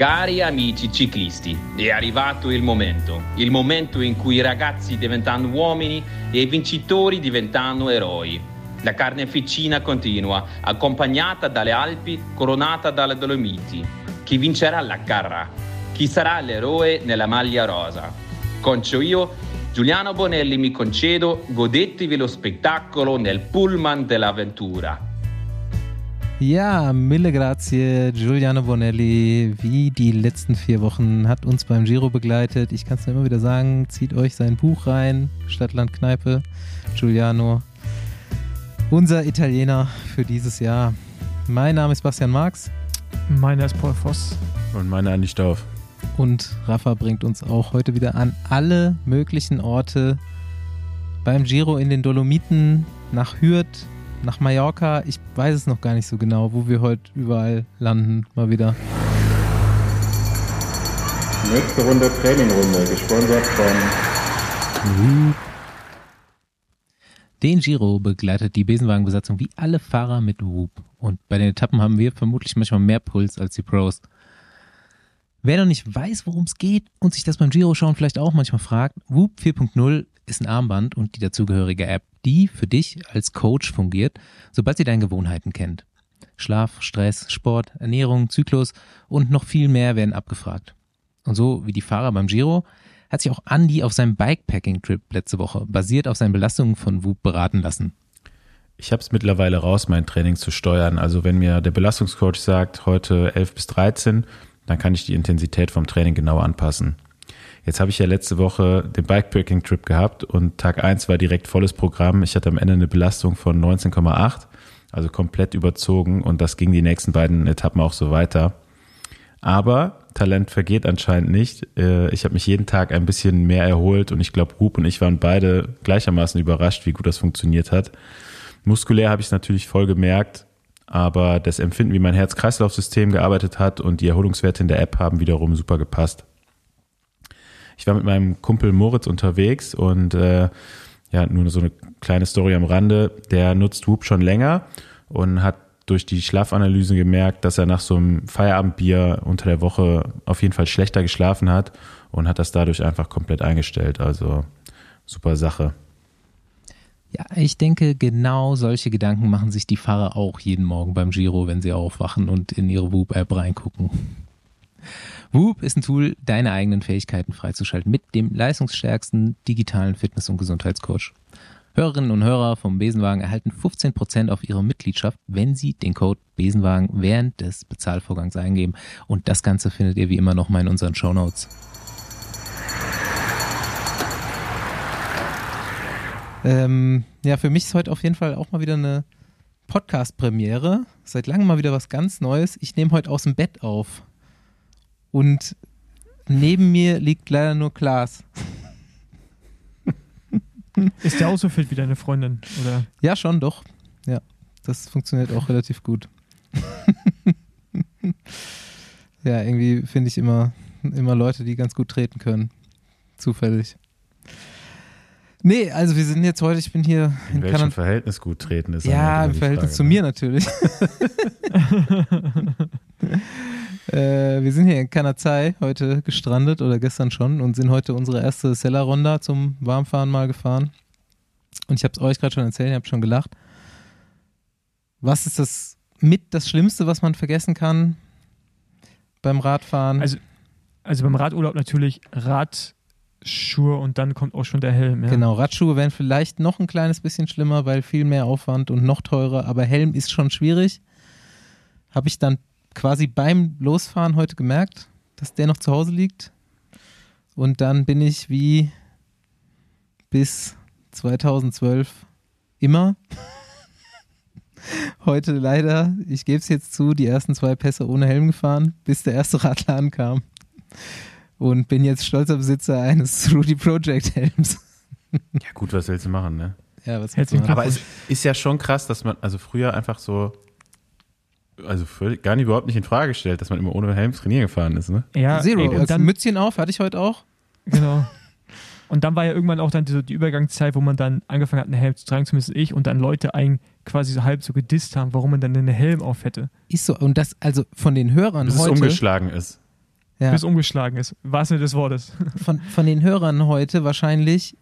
Cari amici ciclisti, è arrivato il momento, il momento in cui i ragazzi diventano uomini e i vincitori diventano eroi. La carneficina continua, accompagnata dalle Alpi, coronata dalle Dolomiti. Chi vincerà la gara? Chi sarà l'eroe nella maglia rosa? Concio io, Giuliano Bonelli mi concedo, godetevi lo spettacolo nel pullman dell'avventura. Ja, mille grazie, Giuliano Bonelli, wie die letzten vier Wochen, hat uns beim Giro begleitet. Ich kann es nur immer wieder sagen, zieht euch sein Buch rein, Stadtland Kneipe, Giuliano, unser Italiener für dieses Jahr. Mein Name ist Bastian Marx. Meiner ist Paul Voss. Und meiner Andi Stauf. Und Rafa bringt uns auch heute wieder an alle möglichen Orte beim Giro in den Dolomiten, nach Hürth, nach Mallorca. Ich weiß es noch gar nicht so genau, wo wir heute überall landen, mal wieder. Nächste Runde Trainingrunde, gesponsert von Den Giro begleitet die Besenwagenbesatzung wie alle Fahrer mit Whoop. Und bei den Etappen haben wir vermutlich manchmal mehr Puls als die Pros. Wer noch nicht weiß, worum es geht und sich das beim Giro schauen vielleicht auch manchmal fragt, Whoop 4.0 ist ein Armband und die dazugehörige App, die für dich als Coach fungiert, sobald sie deine Gewohnheiten kennt. Schlaf, Stress, Sport, Ernährung, Zyklus und noch viel mehr werden abgefragt. Und so wie die Fahrer beim Giro hat sich auch Andy auf seinem Bikepacking-Trip letzte Woche basiert auf seinen Belastungen von Whoop beraten lassen. Ich habe es mittlerweile raus, mein Training zu steuern. Also wenn mir der Belastungscoach sagt, heute 11 bis 13, dann kann ich die Intensität vom Training genau anpassen. Jetzt habe ich ja letzte Woche den Bikepacking-Trip gehabt und Tag 1 war direkt volles Programm. Ich hatte am Ende eine Belastung von 19,8, also komplett überzogen und das ging die nächsten beiden Etappen auch so weiter. Aber Talent vergeht anscheinend nicht. Äh, ich habe mich jeden Tag ein bisschen mehr erholt und ich glaube, Rup und ich waren beide gleichermaßen überrascht, wie gut das funktioniert hat. Muskulär habe ich es natürlich voll gemerkt, aber das Empfinden, wie mein Herz-Kreislauf-System gearbeitet hat und die Erholungswerte in der App haben wiederum super gepasst. Ich war mit meinem Kumpel Moritz unterwegs und äh, ja, nur so eine kleine Story am Rande. Der nutzt Whoop schon länger und hat durch die Schlafanalyse gemerkt, dass er nach so einem Feierabendbier unter der Woche auf jeden Fall schlechter geschlafen hat und hat das dadurch einfach komplett eingestellt. Also super Sache. Ja, ich denke, genau solche Gedanken machen sich die Fahrer auch jeden Morgen beim Giro, wenn sie aufwachen und in ihre Whoop-App reingucken. Whoop ist ein Tool, deine eigenen Fähigkeiten freizuschalten mit dem leistungsstärksten digitalen Fitness- und Gesundheitscoach. Hörerinnen und Hörer vom Besenwagen erhalten 15% auf ihre Mitgliedschaft, wenn sie den Code Besenwagen während des Bezahlvorgangs eingeben. Und das Ganze findet ihr wie immer nochmal in unseren Show Notes. Ähm, ja, für mich ist heute auf jeden Fall auch mal wieder eine Podcast-Premiere. Seit langem mal wieder was ganz Neues. Ich nehme heute aus dem Bett auf. Und neben mir liegt leider nur Klaas. Ist der auch so fit wie deine Freundin? Oder? Ja, schon, doch. Ja, das funktioniert auch relativ gut. ja, irgendwie finde ich immer, immer Leute, die ganz gut treten können. Zufällig. Nee, also wir sind jetzt heute, ich bin hier in, in welchem Kanada. Verhältnis gut treten ist. Ja, im Verhältnis Frage, zu ne? mir natürlich. äh, wir sind hier in Kanazai heute gestrandet oder gestern schon und sind heute unsere erste Seller-Ronda zum Warmfahren mal gefahren. Und ich habe es euch gerade schon erzählt, ihr habt schon gelacht. Was ist das mit das Schlimmste, was man vergessen kann beim Radfahren? Also, also beim Radurlaub natürlich Radschuhe und dann kommt auch schon der Helm. Ja? Genau, Radschuhe wären vielleicht noch ein kleines bisschen schlimmer, weil viel mehr Aufwand und noch teurer, aber Helm ist schon schwierig. Habe ich dann quasi beim Losfahren heute gemerkt, dass der noch zu Hause liegt. Und dann bin ich wie bis 2012 immer. Heute leider, ich gebe es jetzt zu, die ersten zwei Pässe ohne Helm gefahren, bis der erste Radladen kam. Und bin jetzt stolzer Besitzer eines Rudy Project Helms. Ja, gut, was willst du machen, ne? Ja, was willst du machen? Aber es ist ja schon krass, dass man, also früher einfach so, also völlig, gar nicht überhaupt nicht in Frage gestellt, dass man immer ohne Helm trainieren gefahren ist, ne? Ja, Zero, ey, und also dann, Mützchen auf, hatte ich heute auch. genau. Und dann war ja irgendwann auch dann die, so die Übergangszeit, wo man dann angefangen hat, einen Helm zu tragen, zumindest ich, und dann Leute einen quasi so halb so gedisst haben, warum man dann einen Helm auf hätte. Ist so. Und das, also von den Hörern Bis es heute. umgeschlagen ist. Ja. bis umgeschlagen ist. Was Sinne des Wortes. Von, von den Hörern heute wahrscheinlich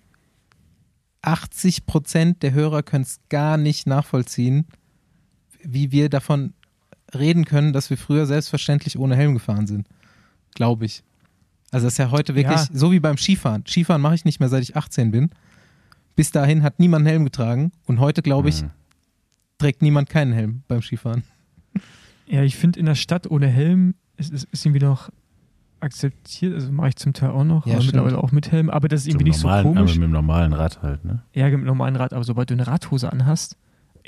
80 Prozent der Hörer können es gar nicht nachvollziehen, wie wir davon reden können, dass wir früher selbstverständlich ohne Helm gefahren sind. Glaube ich. Also das ist ja heute wirklich Ja. so wie beim Skifahren. Skifahren mache ich nicht mehr, seit ich 18 bin. Bis dahin hat niemand einen Helm getragen und heute, glaube ich, Mhm. trägt niemand keinen Helm beim Skifahren. Ja, ich finde in der Stadt ohne Helm ist, ist, ist irgendwie noch akzeptiert. Also mache ich zum Teil auch noch, Ja, aber stimmt. mittlerweile auch mit Helm. Aber das ist irgendwie Zum nicht normalen, so komisch. Aber mit dem normalen Rad halt, ne? Ja, mit dem normalen Rad. Aber sobald du eine Radhose anhast,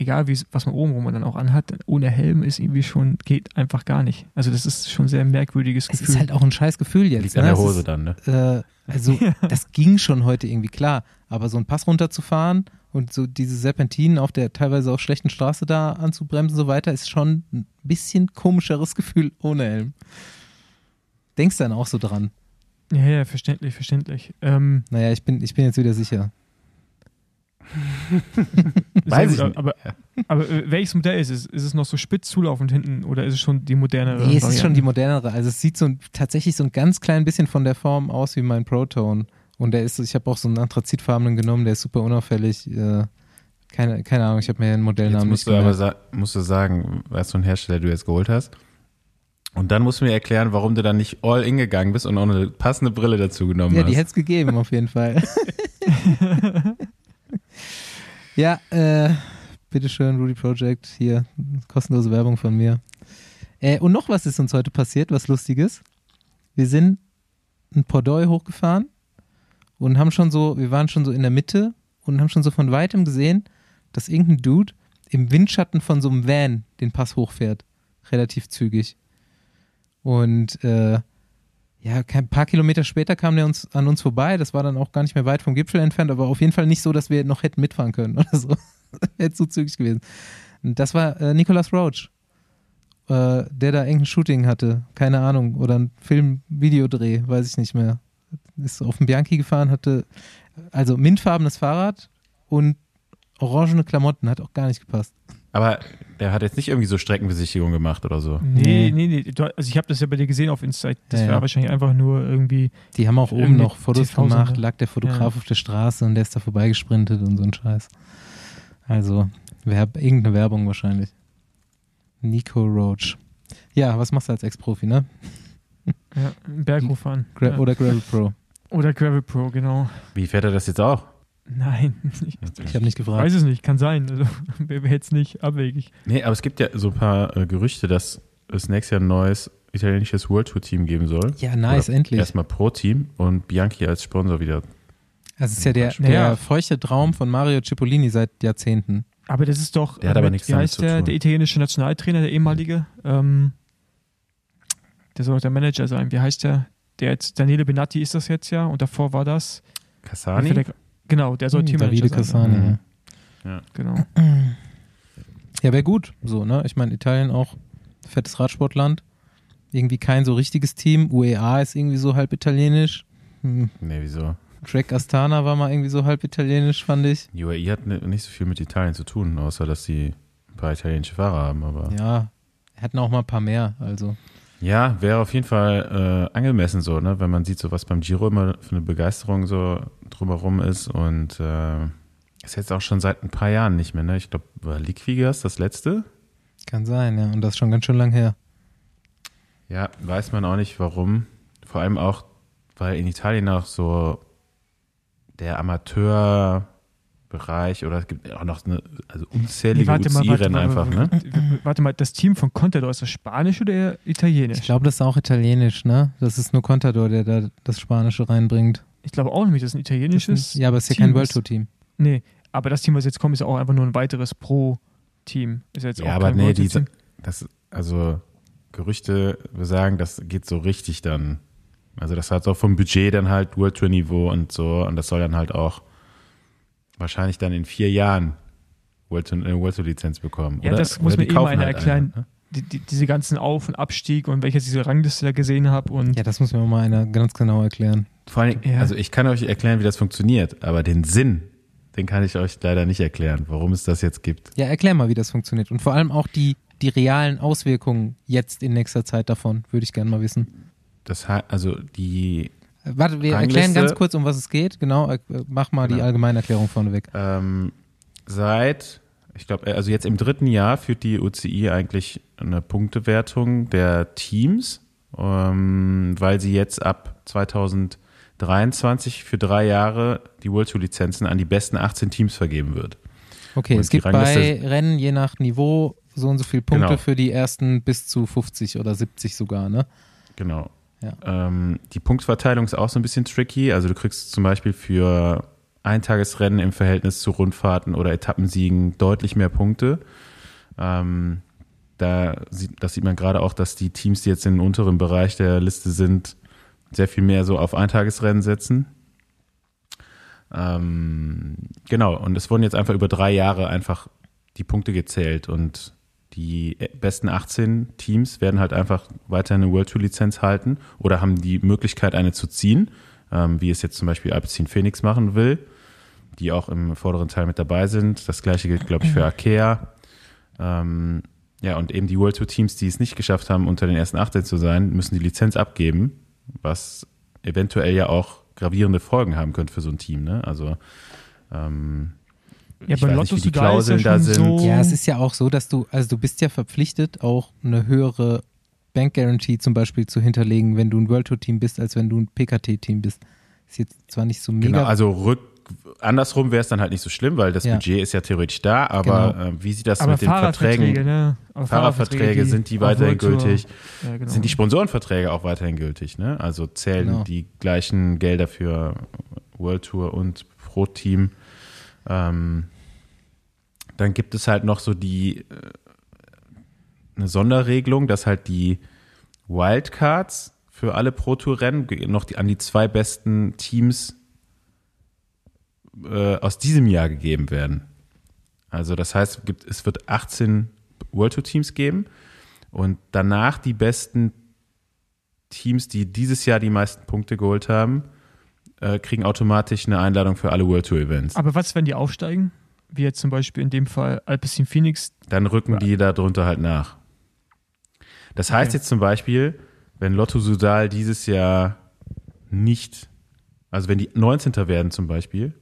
egal wie, was man oben rum dann auch anhat, ohne Helm ist irgendwie schon, geht einfach gar nicht. Also das ist schon ein sehr merkwürdiges Es Gefühl. ist halt auch ein scheiß Gefühl jetzt. Liegt ne? an der Hose ist, dann, ne? äh, also das ging schon heute irgendwie klar, aber so einen Pass runterzufahren und so diese Serpentinen auf der teilweise auch schlechten Straße da anzubremsen und so weiter, ist schon ein bisschen komischeres Gefühl ohne Helm. Denkst dann auch so dran. ja, ja, verständlich, verständlich. Ähm, Naja, ich bin, ich bin jetzt wieder sicher. Weiß ich gut, aber, aber äh, welches Modell ist es? Ist es noch so spitz zulaufend hinten oder ist es schon die modernere? Nee, es ist schon die modernere. Also es sieht so ein, tatsächlich so ein ganz klein bisschen von der Form aus wie mein Proton. Und der ist, ich habe auch so einen anthrazitfarbenen genommen, der ist super unauffällig. Äh, keine, keine Ahnung, ich habe mir den Jetzt Modellnamen musst nicht du aber gemerkt. musst du sagen, was für ein Hersteller du jetzt geholt hast. Und dann musst du mir erklären, warum du dann nicht all in gegangen bist und auch eine passende Brille dazu genommen Ja, hast. die hätte es gegeben, auf jeden Fall. ja, äh, bitteschön, Rudy Project, hier, kostenlose Werbung von mir. Äh, und noch was ist uns heute passiert, was Lustiges. Wir sind ein Pordoi hochgefahren und haben schon so, wir waren schon so in der Mitte und haben schon so von weitem gesehen, dass irgendein Dude im Windschatten von so einem Van den Pass hochfährt. Relativ zügig. Und äh, ja, kein paar Kilometer später kam der uns an uns vorbei. Das war dann auch gar nicht mehr weit vom Gipfel entfernt, aber auf jeden Fall nicht so, dass wir noch hätten mitfahren können oder so. Hätte zu zügig gewesen. Das war äh, Nicolas Roach, äh, der da irgendein Shooting hatte. Keine Ahnung. Oder ein Film-Videodreh, weiß ich nicht mehr. Ist auf dem Bianchi gefahren, hatte also mintfarbenes Fahrrad und orangene Klamotten. Hat auch gar nicht gepasst. aber der hat jetzt nicht irgendwie so Streckenbesichtigung gemacht oder so. Nee, nee, nee. Also ich habe das ja bei dir gesehen auf Insta. Das Ja, war ja. wahrscheinlich einfach nur irgendwie. Die haben auch oben noch Fotos gemacht, lag der Fotograf Ja. auf der Straße und der ist da vorbeigesprintet und so ein Scheiß. Also, Werb, irgendeine Werbung wahrscheinlich. Nico Roach. Ja, was machst du als Ex-Profi, ne? Ja, Berghof fahren. Gra ja. Oder Gravel Pro. Oder Gravel Pro, genau. Wie fährt er das jetzt auch? Nein, ich Ich habe nicht gefragt. weiß es nicht, kann sein. Also, Wäre jetzt nicht abwegig. Nee, aber es gibt ja so ein paar äh, Gerüchte, dass es nächstes Jahr ein neues italienisches World Tour Team geben soll. Ja, nice, Oder endlich. Erstmal Pro-Team und Bianchi als Sponsor wieder. Also, es ist ja der, der feuchte Traum von Mario Cipollini seit Jahrzehnten. Aber das ist doch. Der hat aber mit- nichts Wie damit heißt zu der, tun. der italienische Nationaltrainer, der ehemalige? Ähm, der soll auch der Manager sein. Wie heißt der? Der jetzt, Daniele Benatti ist das jetzt ja und davor war das. Cassani? Genau, der soll Hm, Teammanager Davide sein. Cassani, Mhm. ja. Genau. Ja, wäre gut, so, ne? Ich meine, Italien auch fettes Radsportland. Irgendwie kein so richtiges Team. UEA ist irgendwie so halb italienisch. Hm. Nee, wieso? Trek Astana war mal irgendwie so halb italienisch, fand ich. UAE hat ni- nicht so viel mit Italien zu tun, außer dass sie ein paar italienische Fahrer haben. Aber Ja, hätten auch mal ein paar mehr, also. ja, wäre auf jeden Fall äh, angemessen so, ne? wenn man sieht, so was beim Giro immer für eine Begeisterung so drumherum ist. Und äh, ist jetzt auch schon seit ein paar Jahren nicht mehr. Ne? Ich glaube, war Liquigas das letzte? Kann sein, ja. Und das ist schon ganz schön lang her. Ja, weiß man auch nicht warum. Vor allem auch, weil in Italien auch so der Amateurbereich oder es gibt auch noch eine, also unzählige warte mal, warte mal, einfach, ne? warte, warte mal, das Team von Contador, ist das Spanisch oder eher Italienisch? Ich glaube, das ist auch italienisch, ne? Das ist nur Contador, der da das Spanische reinbringt. Ich glaube auch nämlich, das ist ein Das italienisches. ist, ja, aber es ist ja Team kein World Tour Team. Nee, aber das Team, was jetzt kommt, ist auch einfach nur ein weiteres Pro-Team. Ist jetzt Ja, auch aber kein nee, World Tour diese, das, also Gerüchte sagen, das geht so richtig dann. Also das hat auch vom Budget dann halt World Tour Niveau und so und das soll dann halt auch wahrscheinlich dann in vier Jahren World Tour, eine World Tour Lizenz bekommen. Ja, oder? das muss oder mir eh mal kaufen einer halt erklären. eine, ne? Die, die, diese ganzen Auf- und Abstieg und welche diese Rangliste da gesehen habe und Ja, das muss mir mal einer ganz genau erklären. Vor allen Dingen, Ja. also ich kann euch erklären, wie das funktioniert, aber den Sinn, den kann ich euch leider nicht erklären, warum es das jetzt gibt. Ja, erklär mal, wie das funktioniert. Und vor allem auch die, die realen Auswirkungen jetzt in nächster Zeit davon, würde ich gerne mal wissen. das heißt, also die Äh, Warte, wir Rangliste. erklären ganz kurz, um was es geht. Genau, äh, mach mal die Genau. Allgemeinerklärung vorneweg. Ähm, seit, ich glaube, also jetzt im dritten Jahr führt die UCI eigentlich eine Punktewertung der Teams, ähm, weil sie jetzt ab 2023 für drei Jahre die World Tour Lizenzen an die besten 18 Teams vergeben wird. Okay, Und es gibt bei Rennen je nach Niveau so und so viele Punkte Genau. für die ersten bis zu 50 oder 70 sogar, ne? Genau. Ja. Ähm, die Punktverteilung ist auch so ein bisschen tricky. Also du kriegst zum Beispiel für Eintagesrennen im Verhältnis zu Rundfahrten oder Etappensiegen deutlich mehr Punkte. Ähm, da sieht, das sieht man gerade auch, dass die Teams, die jetzt im unteren Bereich der Liste sind, sehr viel mehr so auf Eintagesrennen setzen. Ähm, genau, und es wurden jetzt einfach über drei Jahre einfach die Punkte gezählt und die besten 18 Teams werden halt einfach weiter eine World Tour Lizenz halten oder haben die Möglichkeit, eine zu ziehen, ähm, wie es jetzt zum Beispiel Alpecin Phoenix machen will, die auch im vorderen Teil mit dabei sind. Das gleiche gilt, glaube ich, für Arkea. Ähm, ja, und eben die World Tour Teams, die es nicht geschafft haben, unter den ersten 18 zu sein, müssen die Lizenz abgeben, was eventuell ja auch gravierende Folgen haben könnte für so ein Team. Ne? Also ähm, Ja, ich bei weiß Lotto nicht, wie die ist ja Klauseln da sind. so- Ja, es ist ja auch so, dass du, also du bist ja verpflichtet, auch eine höhere Bank Guarantee zum Beispiel zu hinterlegen, wenn du ein World Tour Team bist, als wenn du ein PKT-Team bist. Ist jetzt zwar nicht so mega. Genau, also rück, andersrum wäre es dann halt nicht so schlimm, weil das Ja. Budget ist ja theoretisch da, aber Genau. äh, wie sieht das Aber mit den Verträgen? ne? Aber Fahrradverträge, sind die weiterhin gültig? Ja, genau. Sind die Sponsorenverträge auch weiterhin gültig? Ne? Also zählen Genau. die gleichen Gelder für World Tour und Pro Team? Ähm, dann gibt es halt noch so die äh, eine Sonderregelung, dass halt die Wildcards für alle Pro Tour Rennen noch die, an die zwei besten Teams äh, aus diesem Jahr gegeben werden. Also das heißt, es gibt, es wird 18 World Tour Teams geben und danach die besten Teams, die dieses Jahr die meisten Punkte geholt haben, äh, kriegen automatisch eine Einladung für alle World Tour Events. Aber was, wenn die aufsteigen? Wie jetzt zum Beispiel in dem Fall Alpecin Phoenix. Dann rücken die da drunter halt nach. Das heißt Okay. jetzt zum Beispiel, wenn Lotto Sudal dieses Jahr nicht, also wenn die 19. werden zum Beispiel,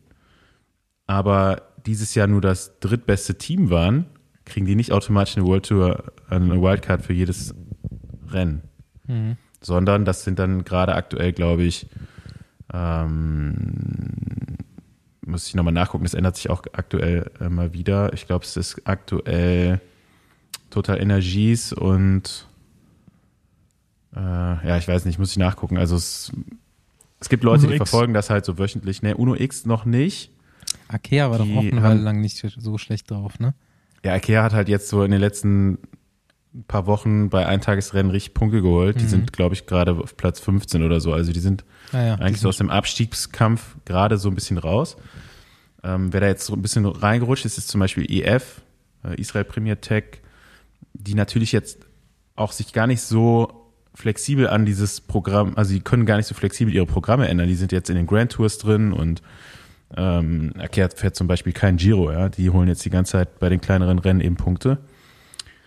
aber dieses Jahr nur das drittbeste Team waren, kriegen die nicht automatisch eine World Tour, eine Wildcard für jedes Rennen. Mhm. sondern das sind dann gerade aktuell, glaube ich, ähm, muss ich nochmal nachgucken, das ändert sich auch aktuell mal wieder. Ich glaube, es ist aktuell Total Energies und äh, ja, ich weiß nicht, muss ich nachgucken. Also es, es gibt Leute, Uno die X. verfolgen das halt so wöchentlich. Ne, Uno X noch nicht. Akea war doch Die auch eine Weile lang nicht so schlecht drauf, ne? Ja, Ikea hat halt jetzt so in den letzten paar Wochen bei Eintagesrennen richtig Punkte geholt. Die Mhm. sind, glaube ich, gerade auf Platz 15 oder so. Also die sind Naja, eigentlich so aus dem Abstiegskampf gerade so ein bisschen raus. Ähm, wer da jetzt so ein bisschen reingerutscht ist, ist zum Beispiel EF, äh, Israel Premier Tech, die natürlich jetzt auch sich gar nicht so flexibel an dieses Programm, also die können gar nicht so flexibel ihre Programme ändern. Die sind jetzt in den Grand Tours drin und ähm, Akea fährt zum Beispiel kein Giro, ja. Die holen jetzt die ganze Zeit bei den kleineren Rennen eben Punkte.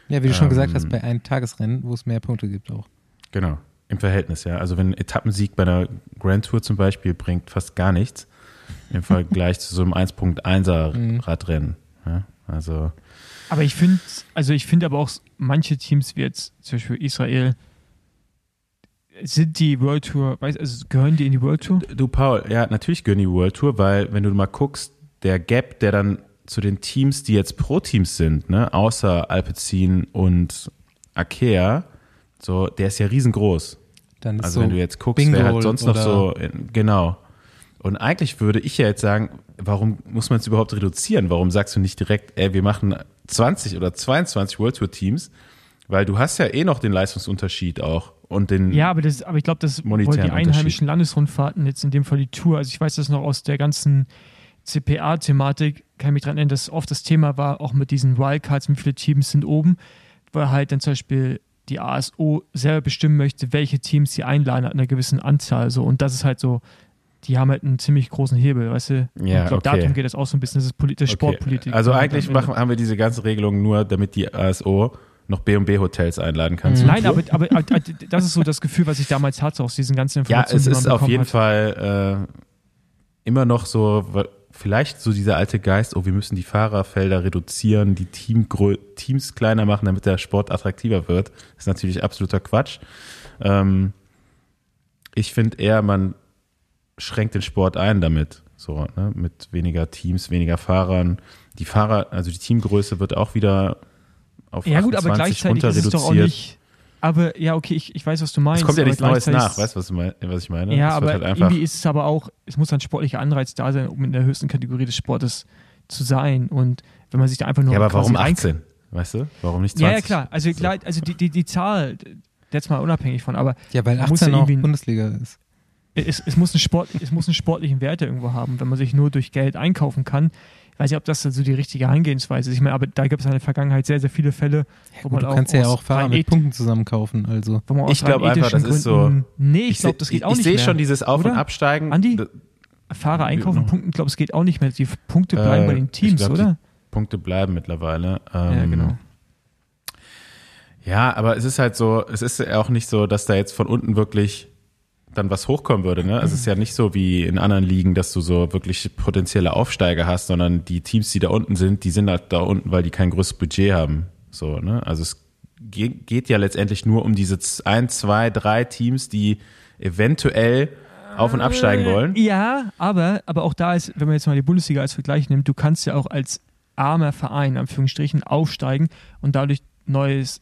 ja, wie du schon gesagt ähm, hast, bei einem Tagesrennen, wo es mehr Punkte gibt auch. Genau, im Verhältnis, ja. Also wenn ein Etappensieg bei einer Grand Tour zum Beispiel bringt fast gar nichts im Vergleich zu so einem 1.1er Mhm. Radrennen. Ja, also Aber ich finde, also ich finde aber auch manche Teams wie jetzt zum Beispiel Israel, sind die World Tour, weiß, also gehören die in die World Tour? du Paul, ja, natürlich gehören die World Tour, weil wenn du mal guckst, der Gap, der dann zu den Teams, die jetzt Pro-Teams sind, ne, außer Alpecin und Akea, so, der ist ja riesengroß. Dann ist Also so wenn du jetzt guckst, Bingo wer halt sonst noch so, genau. Und eigentlich würde ich ja jetzt sagen, warum muss man es überhaupt reduzieren? Warum sagst du nicht direkt, ey, wir machen 20 oder 22 World Tour Teams? Weil du hast ja eh noch den Leistungsunterschied auch und den, Ja, aber, das, aber ich glaube, das Monetären die einheimischen Landesrundfahrten, jetzt in dem Fall die Tour, also ich weiß das noch aus der ganzen CPA-Thematik, kann ich mich daran erinnern, dass oft das Thema war, auch mit diesen Wildcards, wie viele Teams sind oben, weil halt dann zum Beispiel die ASO selber bestimmen möchte, welche Teams sie einladen an einer gewissen Anzahl. So. Und das ist halt so, die haben halt einen ziemlich großen Hebel, weißt du? Ja, ich glaube, okay. darum geht es auch so ein bisschen, das ist, Poli das Okay. Sportpolitik. Also eigentlich machen, haben wir diese ganze Regelung nur, damit die ASO noch B&B Hotels einladen kannst. Nein, aber, aber, aber das ist so das Gefühl, was ich damals hatte aus diesen ganzen Ja, Informationen. es die man ist auf jeden hat. Fall äh, immer noch so, vielleicht so dieser alte Geist, oh, wir müssen die Fahrerfelder reduzieren, die Team Teams kleiner machen, damit der Sport attraktiver wird. Das ist natürlich absoluter Quatsch. Ähm, ich finde eher, man schränkt den Sport ein damit. So, ne? mit weniger Teams, weniger Fahrern. Die Fahrer, also die Teamgröße wird auch wieder auf Ja gut, aber 28 gleichzeitig runter ist es doch auch reduziert. nicht. Aber ja, okay, ich, ich weiß, was du meinst. es kommt ja nichts Neues nach, weißt du, was, du mein- was ich meine? Ja, Es wird aber halt einfach, irgendwie ist es aber auch, es muss ein sportlicher Anreiz da sein, um in der höchsten Kategorie des Sportes zu sein. Und wenn man sich da einfach nur Ja, aber warum rein- 18? Weißt du? Warum nicht 20? Ja, ja, klar. Also, klar, also die, die, die Zahl, jetzt mal unabhängig von, aber Ja, weil Man muss 18 ja auch Bundesliga ist. Es, es, muss einen Sport, es muss einen sportlichen Wert ja irgendwo haben, wenn man sich nur durch Geld einkaufen kann. Ich weiß nicht, ob das so die richtige Herangehensweise ist. Ich meine, aber da gibt es in der Vergangenheit sehr, sehr viele Fälle, wo Gut, man du auch kannst ja auch Fahrer mit Punkten zusammenkaufen. Also wo man aus Ich glaub rein einfach, das ist so- Gründen- Nee, ich glaube, seh- das geht auch ich nicht sehe mehr. schon dieses Auf- oder? und Absteigen. Andi? Fahrer einkaufen und punkten, ich glaube, es geht auch nicht mehr. Die Punkte Äh, bleiben bei den ich Teams, glaub, oder? Punkte bleiben mittlerweile. Ja, Ähm, genau. Ja, aber es ist halt so, es ist ja auch nicht so, dass da jetzt von unten wirklich dann was hochkommen würde. Ne? Also es ist ja nicht so wie in anderen Ligen, dass du so wirklich potenzielle Aufsteiger hast, sondern die Teams, die da unten sind, die sind halt da unten, weil die kein größeres Budget haben. So, ne? Also es ge- geht ja letztendlich nur um diese ein, zwei, drei Teams, die eventuell auf und absteigen wollen. Ja, aber, aber auch da ist, wenn man jetzt mal die Bundesliga als Vergleich nimmt, du kannst ja auch als armer Verein, in Anführungsstrichen, aufsteigen und dadurch neues,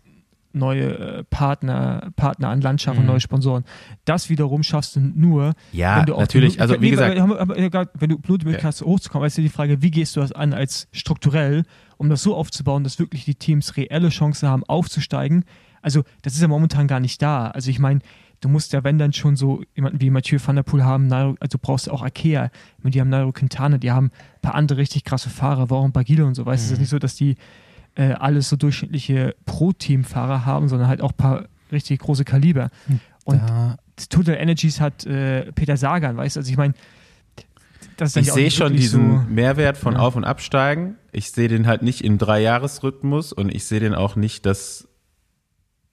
neue äh, Partner, Partner an Land schaffen, Mhm. neue Sponsoren. Das wiederum schaffst du nur, Ja, wenn du auch natürlich. die- Also wie nee, gesagt, wenn du Blutmilch hast, hochzukommen, ist ja die Frage, wie gehst du das an als strukturell, um das so aufzubauen, dass wirklich die Teams reelle Chancen haben, aufzusteigen. Also das ist ja momentan gar nicht da. Also ich meine, du musst ja, wenn dann schon so jemanden wie Mathieu van der Poel haben, Nairo, also du brauchst auch Akea, die haben Nairo Quintana, die haben ein paar andere richtig krasse Fahrer, warum Bagile und so, weißt du, es ist nicht so, dass die äh, alles so durchschnittliche Pro-Team-Fahrer haben, sondern halt auch ein paar richtig große Kaliber. Und da, Total Energies hat äh, Peter Sagan, weißt du? Also ich meine, das ist ich sehe schon diesen so, Mehrwert von Ja. Auf- und Absteigen. Ich sehe den halt nicht im Dreijahresrhythmus und ich sehe den auch nicht, dass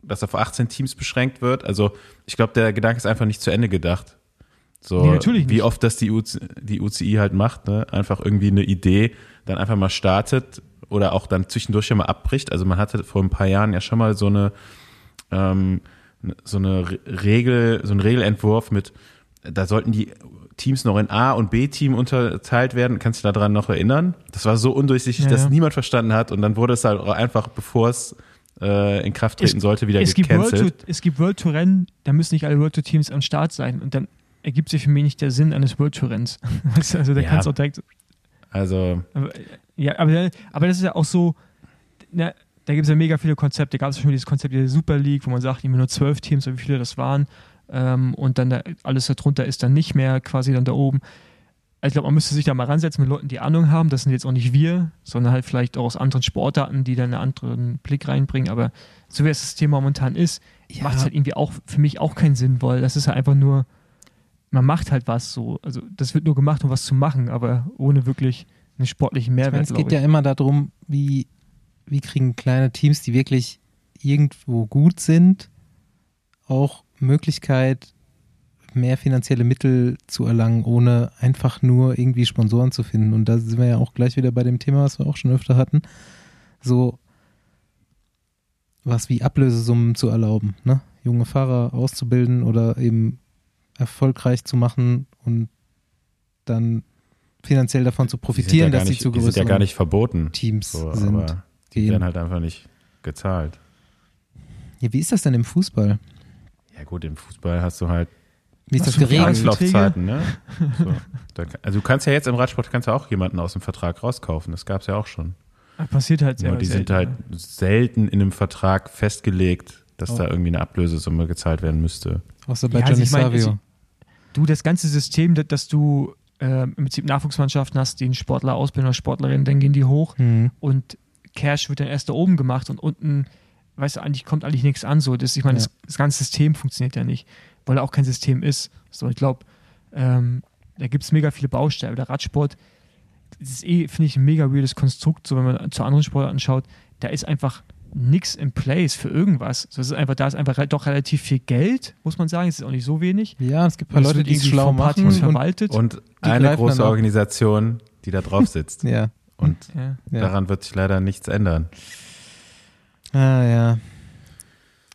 das auf 18 Teams beschränkt wird. Also ich glaube, der Gedanke ist einfach nicht zu Ende gedacht. So, Nee, natürlich wie nicht. oft das die, UC, die UCI halt macht, ne? einfach irgendwie eine Idee, dann einfach mal startet oder auch dann zwischendurch mal abbricht. Also man hatte vor ein paar Jahren ja schon mal so eine ähm, so eine Re- Regel, so ein Regelentwurf mit, da sollten die Teams noch in A- und B-Team unterteilt werden. Kannst du dich daran noch erinnern? Das war so undurchsichtig, Ja, dass ja. niemand verstanden hat und dann wurde es halt auch einfach, bevor es äh, in Kraft treten Es- sollte, wieder es gibt, World gecancelt. Tour, es gibt World Tour Rennen, da müssen nicht alle World Tour Teams am Start sein und dann ergibt sich für mich nicht der Sinn eines World Tour Renns. Also da Ja. kannst du auch direkt Also, Aber, ja, aber, aber das ist ja auch so, na, da gibt es ja mega viele Konzepte. Gab es schon dieses Konzept der Super League, wo man sagt, immer nur zwölf Teams, wie viele das waren. Ähm, und dann da, alles darunter ist dann nicht mehr quasi dann da oben. Also ich glaube, man müsste sich da mal ransetzen mit Leuten, die Ahnung haben. Das sind jetzt auch nicht wir, sondern halt vielleicht auch aus anderen Sportarten, die dann einen anderen Blick reinbringen. Aber so wie das System momentan ist, Ja. macht es halt irgendwie auch für mich auch keinen Sinn, weil das ist ja einfach nur, man macht halt was so. Also das wird nur gemacht, um was zu machen, aber ohne wirklich einen sportlichen ich Mehrwert. meine, es geht ja immer darum, wie, wie kriegen kleine Teams, die wirklich irgendwo gut sind, auch Möglichkeit, mehr finanzielle Mittel zu erlangen, ohne einfach nur irgendwie Sponsoren zu finden. Und da sind wir ja auch gleich wieder bei dem Thema, was wir auch schon öfter hatten. So was wie Ablösesummen zu erlauben, ne? Junge Fahrer auszubilden oder eben erfolgreich zu machen und dann finanziell davon zu die sind profitieren, ja gar dass nicht, sie zu die sind ja größeren gar nicht verboten. Teams So, sind. die gehen. werden halt einfach nicht gezahlt. Ja, wie ist das denn im Fußball? Ja gut, im Fußball hast du halt Wie ist das geregelt? Anlaufzeiten, ne? So. Da, also du kannst ja jetzt im Radsport kannst du auch jemanden aus dem Vertrag rauskaufen. Das gab es ja auch schon. Passiert halt sehr Nur die sind selten, halt ja. selten in einem Vertrag festgelegt, dass Oh. da irgendwie eine Ablösesumme gezahlt werden müsste. Außer bei Ja, also Johnny ich mein, Savio. also- Du, das ganze System, dass du äh, im Prinzip Nachwuchsmannschaften hast, die einen Sportler ausbilden oder Sportlerin, dann gehen die hoch Hm. und Cash wird dann erst da oben gemacht und unten, weißt du, eigentlich kommt eigentlich nichts an. So, das, ich meine, Ja. das, das ganze System funktioniert ja nicht, weil er auch kein System ist. So, ich glaube, ähm, da gibt es mega viele Baustellen. Der Radsport, das ist eh, finde ich, ein mega weirdes Konstrukt, so wenn man zu anderen Sportarten schaut, da ist einfach nichts in place für irgendwas. So, es ist einfach, da ist einfach re- doch relativ viel Geld, muss man sagen. Es ist auch nicht so wenig. Ja, es gibt ein paar Leute, die es schlau machen. Und, verwaltet. Und Die eine große. Organisation, die da drauf sitzt. ja, Und ja. ja. daran wird sich leider nichts ändern. Ah, ja.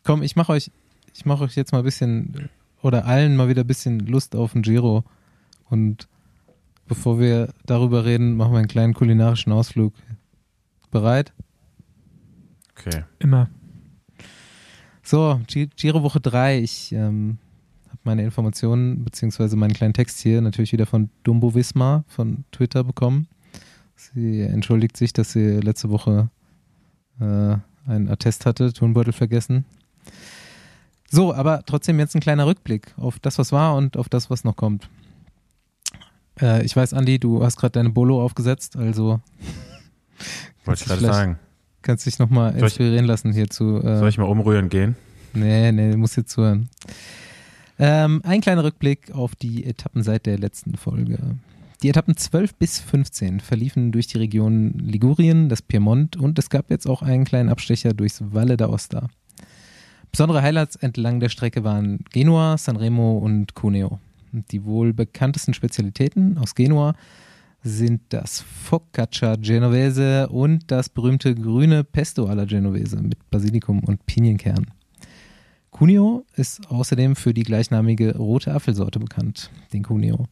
Komm, ich mache euch, ich mache euch jetzt mal ein bisschen oder allen mal wieder ein bisschen Lust auf den Giro. Und bevor wir darüber reden, machen wir einen kleinen kulinarischen Ausflug. Bereit? Okay. Immer. So, Gi- Giro Woche 3. Ich ähm, habe meine Informationen beziehungsweise meinen kleinen Text hier natürlich wieder von Dumbo Wismar von Twitter bekommen. Sie entschuldigt sich, dass sie letzte Woche äh, einen Attest hatte, Turnbeutel vergessen. So, aber trotzdem jetzt ein kleiner Rückblick auf das, was war und auf das, was noch kommt. Äh, ich weiß, Andi, du hast gerade deine Bolo aufgesetzt, also Wollte ich gerade sagen. Kannst dich nochmal Soll ich- inspirieren lassen hierzu. Äh, Soll ich mal umrühren gehen? Nee, nee, du musst jetzt zuhören. Ähm, ein kleiner Rückblick auf die Etappen seit der letzten Folge. Die Etappen 12 bis 15 verliefen durch die Region Ligurien, das Piemont und es gab jetzt auch einen kleinen Abstecher durchs Valle d'Aosta. Besondere Highlights entlang der Strecke waren Genua, Sanremo und Cuneo. Die wohl bekanntesten Spezialitäten aus Genua sind das Focaccia Genovese und das berühmte grüne Pesto alla Genovese mit Basilikum und Pinienkern. Cuneo ist außerdem für die gleichnamige rote Apfelsorte bekannt, den Cuneo.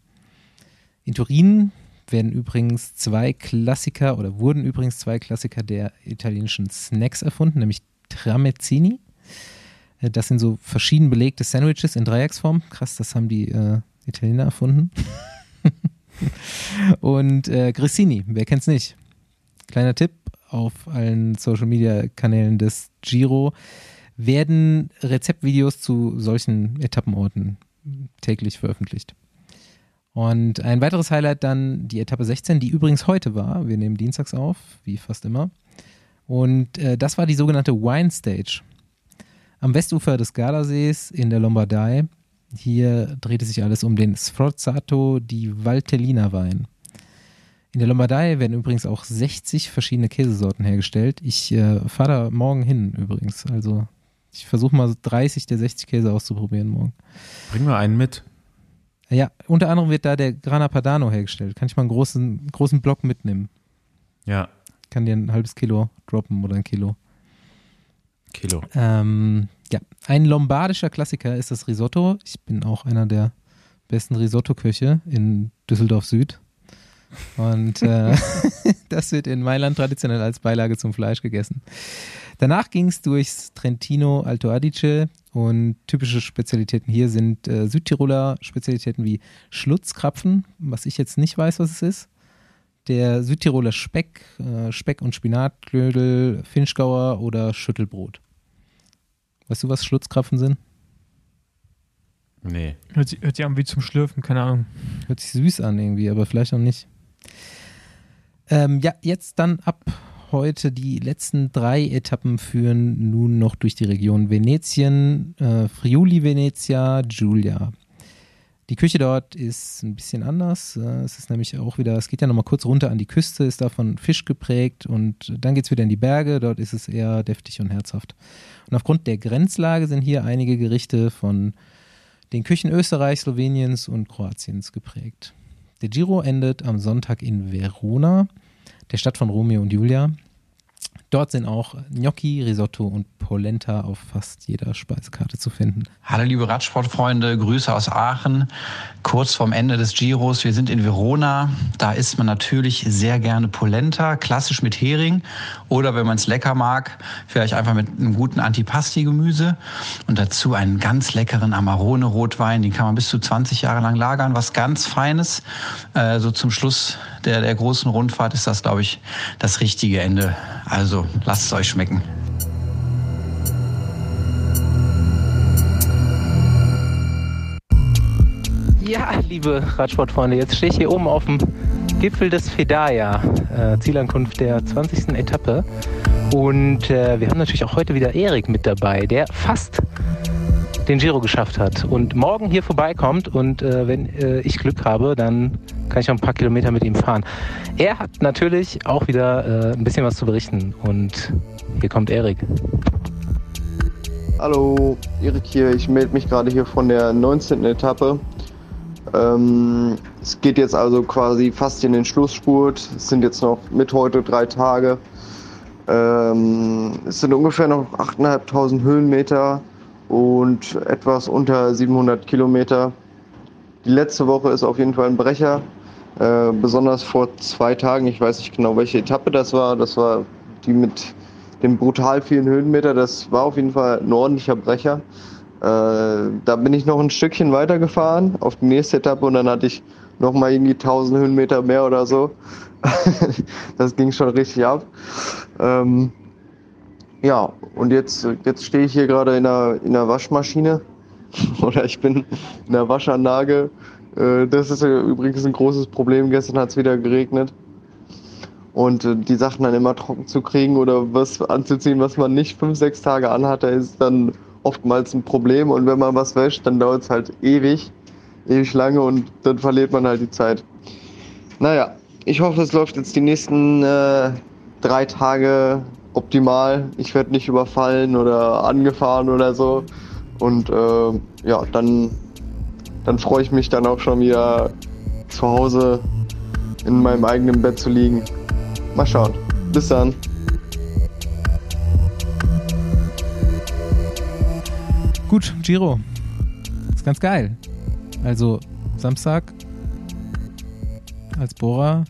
In Turin werden übrigens zwei Klassiker oder wurden übrigens zwei Klassiker der italienischen Snacks erfunden, nämlich Tramezzini. Äh, Das sind so verschieden belegte Sandwiches in Dreiecksform. Krass, das haben die äh, Italiener erfunden. Und äh, Grissini, wer kennt's nicht? Kleiner Tipp auf allen Social Media Kanälen des Giro werden Rezeptvideos zu solchen Etappenorten täglich veröffentlicht. Und ein weiteres Highlight dann die Etappe 16, die übrigens heute war. Wir nehmen dienstags auf, wie fast immer. Und äh, das war die sogenannte Wine Stage. Am Westufer des Gardasees in der Lombardei. Hier drehte sich alles um den Sforzato di Valtellina Wein. In der Lombardei werden übrigens auch 60 verschiedene Käsesorten hergestellt. Ich äh, fahre da morgen hin übrigens. Also ich versuche mal so 30 der 60 Käse auszuprobieren morgen. Bring mal einen mit. Ja, unter anderem wird da der Grana Padano hergestellt. Kann ich mal einen großen, großen Block mitnehmen? Ja, Kann dir ein halbes Kilo droppen oder ein Kilo. Kilo. Ähm, ja, ein lombardischer Klassiker ist das Risotto. Ich bin auch einer der besten Risotto-Köche in Düsseldorf Süd. Und äh, das wird in Mailand traditionell als Beilage zum Fleisch gegessen. Danach ging es durchs Trentino Alto Adige und typische Spezialitäten hier sind äh, Südtiroler Spezialitäten wie Schlutzkrapfen, was ich jetzt nicht weiß, was es ist. Der Südtiroler Speck, äh, Speck und Spinatknödel, Finchgauer oder Schüttelbrot. Weißt du, was Schlutzkrapfen sind? Nee. Hört sich, hört sich an wie zum Schlürfen, keine Ahnung. Hört sich süß an irgendwie, aber vielleicht auch nicht. Ähm, ja, jetzt dann ab heute die letzten drei Etappen führen nun noch durch die Region Venetien, äh, Friuli Venezia, Giulia. Die Küche dort ist ein bisschen anders. Äh, Es ist nämlich auch wieder, es geht ja nochmal kurz runter an die Küste, ist da von Fisch geprägt und dann geht es wieder in die Berge. Dort ist es eher deftig und herzhaft. Und aufgrund der Grenzlage sind hier einige Gerichte von den Küchen Österreichs, Sloweniens und Kroatiens geprägt. Der Giro endet am Sonntag in Verona, der Stadt von Romeo und Julia. Dort sind auch Gnocchi, Risotto und Polenta auf fast jeder Speisekarte zu finden. Hallo liebe Radsportfreunde, Grüße aus Aachen. Kurz vorm Ende des Giros, wir sind in Verona. Da isst man natürlich sehr gerne Polenta, klassisch mit Hering oder wenn man es lecker mag, vielleicht einfach mit einem guten Antipasti-Gemüse und dazu einen ganz leckeren Amarone-Rotwein. Den kann man bis zu 20 Jahre lang lagern, was ganz Feines. Äh, so zum Schluss der, der großen Rundfahrt ist das, glaube ich, das richtige Ende. Also lasst es euch schmecken. Ja, liebe Radsportfreunde, jetzt stehe ich hier oben auf dem Gipfel des Fedaya, äh, Zielankunft der 20. Etappe. Und äh, wir haben natürlich auch heute wieder Erik mit dabei, der fast den Giro geschafft hat und morgen hier vorbeikommt und äh, wenn äh, ich Glück habe, dann kann ich noch ein paar Kilometer mit ihm fahren. Er hat natürlich auch wieder äh, ein bisschen was zu berichten und hier kommt Erik. Hallo, Erik hier. Ich melde mich gerade hier von der 19. Etappe. Ähm, es geht jetzt also quasi fast in den Schlussspurt. Es sind jetzt noch mit heute drei Tage. Ähm, es sind ungefähr noch 8.500 Höhenmeter und etwas unter 700 Kilometer. Die letzte Woche ist auf jeden Fall ein Brecher. Äh, besonders vor zwei Tagen, ich weiß nicht genau, welche Etappe das war. Das war die mit dem brutal vielen Höhenmeter. Das war auf jeden Fall ein ordentlicher Brecher. Äh, da bin ich noch ein Stückchen weiter gefahren auf die nächste Etappe und dann hatte ich noch mal irgendwie 1000 Höhenmeter mehr oder so. das ging schon richtig ab. Ähm, ja, und jetzt, jetzt stehe ich hier gerade in der, in der Waschmaschine oder ich bin in der Waschanlage. Äh, das ist übrigens ein großes Problem. Gestern hat es wieder geregnet. Und äh, die Sachen dann immer trocken zu kriegen oder was anzuziehen, was man nicht fünf, sechs Tage anhatte, ist dann oftmals ein Problem. Und wenn man was wäscht, dann dauert es halt ewig, ewig lange und dann verliert man halt die Zeit. Naja, ich hoffe, es läuft jetzt die nächsten äh, drei Tage optimal. Ich werde nicht überfallen oder angefahren oder so. Und äh, ja, dann, dann freue ich mich dann auch schon wieder zu Hause in meinem eigenen Bett zu liegen. Mal schauen. Bis dann. Gut, Giro. Ist ganz geil. Also Samstag als Bora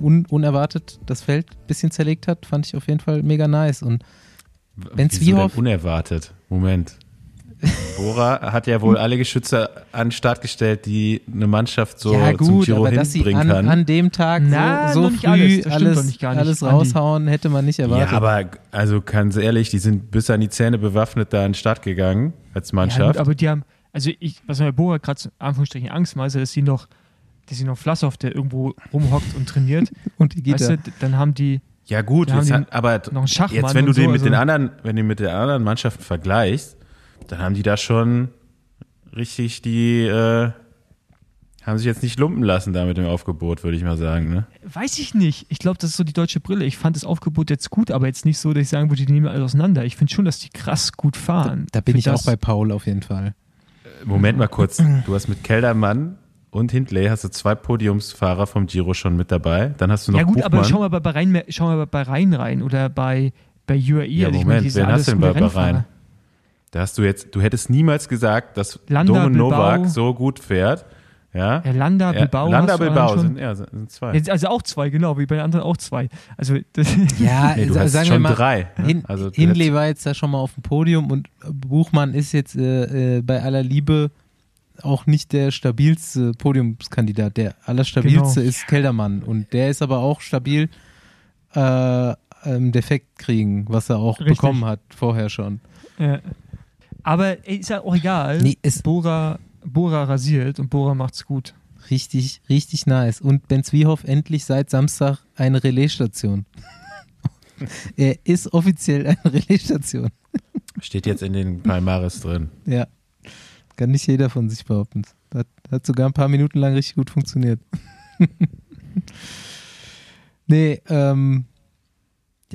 un unerwartet das Feld ein bisschen zerlegt hat, fand ich auf jeden Fall mega nice. Und Benz Wieso denn Wiehoff, unerwartet. Moment. Bora hat ja wohl alle Geschütze an den Start gestellt, die eine Mannschaft so ja zum gut, Giro aber dass sie hinbringen an, kann. an dem Tag Na, so, so nicht früh alles. Alles, doch nicht gar nicht, alles raushauen, hätte man nicht erwartet. ja, aber also ganz ehrlich, die sind bis an die Zähne bewaffnet da an den Start gegangen als Ja, Mannschaft. gut, aber die haben, also ich, was mir bei Bora gerade zu Anführungsstrichen Angst macht, ist, dass sie noch, dass sie noch Vlassow, der irgendwo rumhockt und trainiert, und die geht weißt da. du, dann haben die, ja gut, Da haben jetzt die hat, aber noch einen Schachmann jetzt wenn du den so, mit den also- anderen, wenn du den mit den anderen Mannschaften vergleichst, dann haben die da schon richtig die äh, haben sich jetzt nicht lumpen lassen da mit dem Aufgebot, würde ich mal sagen, ne? weiß ich nicht. Ich glaube, das ist so die deutsche Brille. Ich fand das Aufgebot jetzt gut, aber jetzt nicht so, dass ich sagen würde, die nehmen alles auseinander. Ich finde schon, dass die krass gut fahren. Da bin Für ich auch bei Paul auf jeden Fall. Moment mal kurz. Du hast mit Keldermann und Hindley hast du zwei Podiumsfahrer vom Giro schon mit dabei. Dann hast du noch Ja gut, Buchmann. aber schau mal bei Bahrain, schau mal bei Bahrain rein oder bei, bei UAE. Ja, also ich Moment, meine, wen hast du denn bei Bahrain? Rennfahrer. Da hast du jetzt, du hättest niemals gesagt, dass Landa, Domen Bilbao. Novak so gut fährt. Ja. Ja, Landa, Ja, Bilbao. Landa, hast du Bilbao sind, ja, sind zwei. Jetzt, also auch zwei, genau, wie bei den anderen auch zwei. Also das, Ja, Nee, du hast sagen schon wir mal, drei. ne? Hin, Also Hindley war jetzt da schon mal auf dem Podium und Buchmann ist jetzt äh, äh, bei aller Liebe auch nicht der stabilste Podiumskandidat. Der allerstabilste Genau. ist Keldermann und der ist aber auch stabil äh, ähm, Defekt kriegen, was er auch Richtig. bekommen hat vorher schon. ja. Aber ey, ist ja auch egal. Nee, Bora, Bora rasiert und Bora macht's gut. richtig, richtig nice. Und Ben Zwiehoff endlich seit Samstag eine Relaisstation. er ist offiziell eine Relaisstation. Steht jetzt in den Palmares drin. Ja. Kann nicht jeder von sich behaupten. Hat, hat sogar ein paar Minuten lang richtig gut funktioniert. nee, ähm,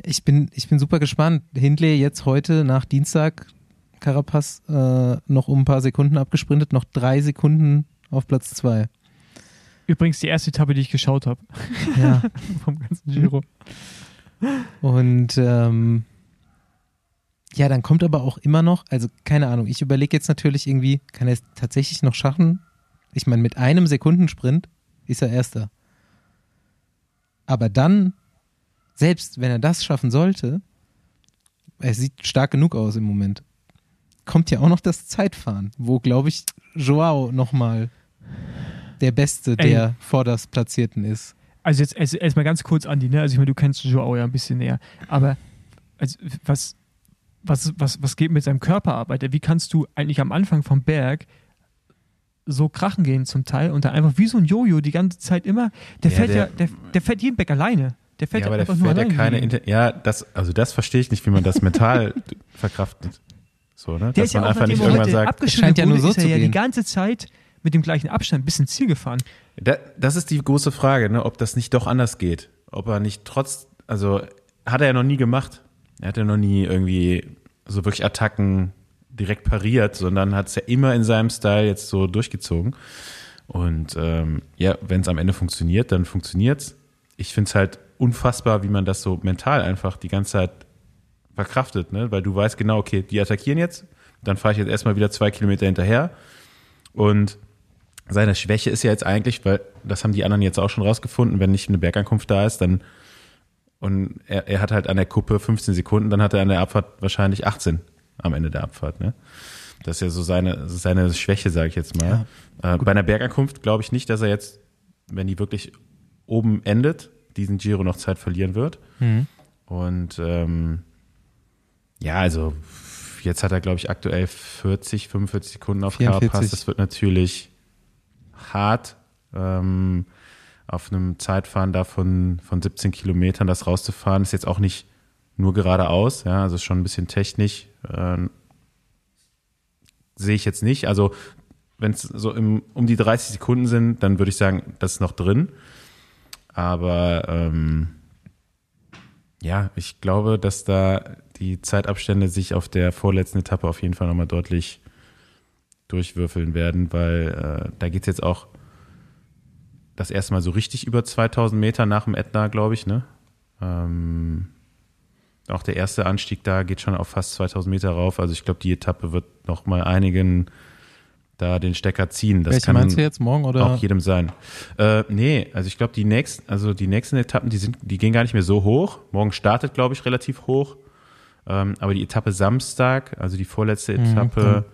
ich bin, ich bin super gespannt. Hindley jetzt heute nach Dienstag Carapaz äh, noch um ein paar Sekunden abgesprintet, noch drei Sekunden auf Platz zwei. Übrigens die erste Etappe, die ich geschaut habe Ja. vom ganzen Giro. Und ähm, ja, dann kommt aber auch immer noch, also keine Ahnung, ich überlege jetzt natürlich irgendwie, kann er es tatsächlich noch schaffen? Ich meine, mit einem Sekundensprint ist er Erster. Aber dann, selbst wenn er das schaffen sollte, er sieht stark genug aus im Moment, kommt ja auch noch das Zeitfahren, wo, glaube ich, Joao nochmal der Beste Ey. der vorderst Platzierten ist. Also jetzt erst, erst mal ganz kurz, Andi, ne? Also ich meine, du kennst Joao ja ein bisschen näher. Aber also, was, was, was, was geht mit seinem Körper ab? Alter? Wie kannst du eigentlich am Anfang vom Berg so krachen gehen zum Teil und dann einfach wie so ein Jojo die ganze Zeit immer, der Ja, fährt der- ja, der, der fährt jeden Berg alleine. Der fährt ja, ja, aber der einfach nur fährt ja alleine. keine Inter Ja, das, also das verstehe ich nicht, wie man das mental verkraftet. So, ne? Der Dass ist ja man auch einfach nicht er irgendwann sagt, abgeschüttelt scheint ja nur so ist er zu ja die ganze Zeit mit dem gleichen Abstand bis ins Ziel gefahren. Da, das ist die große Frage, ne, ob das nicht doch anders geht. Ob er nicht trotz, also hat er ja noch nie gemacht. Er hat ja noch nie irgendwie so wirklich Attacken direkt pariert, sondern hat es ja immer in seinem Style jetzt so durchgezogen. Und ähm, ja, wenn es am Ende funktioniert, dann funktioniert's. Ich finde es halt unfassbar, wie man das so mental einfach die ganze Zeit verkraftet, ne? Weil du weißt genau, okay, die attackieren jetzt, dann fahre ich jetzt erstmal wieder zwei Kilometer hinterher. Und seine Schwäche ist ja jetzt eigentlich, weil das haben die anderen jetzt auch schon rausgefunden, wenn nicht eine Bergankunft da ist, dann und er, er hat halt an der Kuppe 15 Sekunden, dann hat er an der Abfahrt wahrscheinlich 18 am Ende der Abfahrt. Ne? Das ist ja so seine, seine Schwäche, sage ich jetzt mal. äh, bei einer Bergankunft glaube ich nicht, dass er jetzt, wenn die wirklich oben endet, diesen Giro noch Zeit verlieren wird. Mhm. Und ähm, ja, also jetzt hat er, glaube ich, aktuell 40, 45 Sekunden auf 44. Carapaz. Das wird natürlich hart, ähm, auf einem Zeitfahren da von, von 17 Kilometern das rauszufahren. Ist jetzt auch nicht nur geradeaus, ja, also schon ein bisschen technisch. Ähm, sehe ich jetzt nicht. Also wenn es so im, um die 30 Sekunden sind, dann würde ich sagen, das ist noch drin. Aber ähm, ja, ich glaube, dass da die Zeitabstände sich auf der vorletzten Etappe auf jeden Fall nochmal deutlich durchwürfeln werden, weil äh, da geht's jetzt auch das erste Mal so richtig über 2000 Meter nach dem Ätna, glaube ich, ne? Ähm, auch der erste Anstieg da geht schon auf fast 2000 Meter rauf. Also ich glaube, die Etappe wird noch mal einigen da den Stecker ziehen. Das Welche kann meinst du jetzt morgen oder? auch jedem sein. Äh, nee, also ich glaube, die nächsten, also die nächsten Etappen, die sind, die gehen gar nicht mehr so hoch. Morgen startet, glaube ich, relativ hoch. Ähm, aber die Etappe Samstag, also die vorletzte Mhm, Etappe,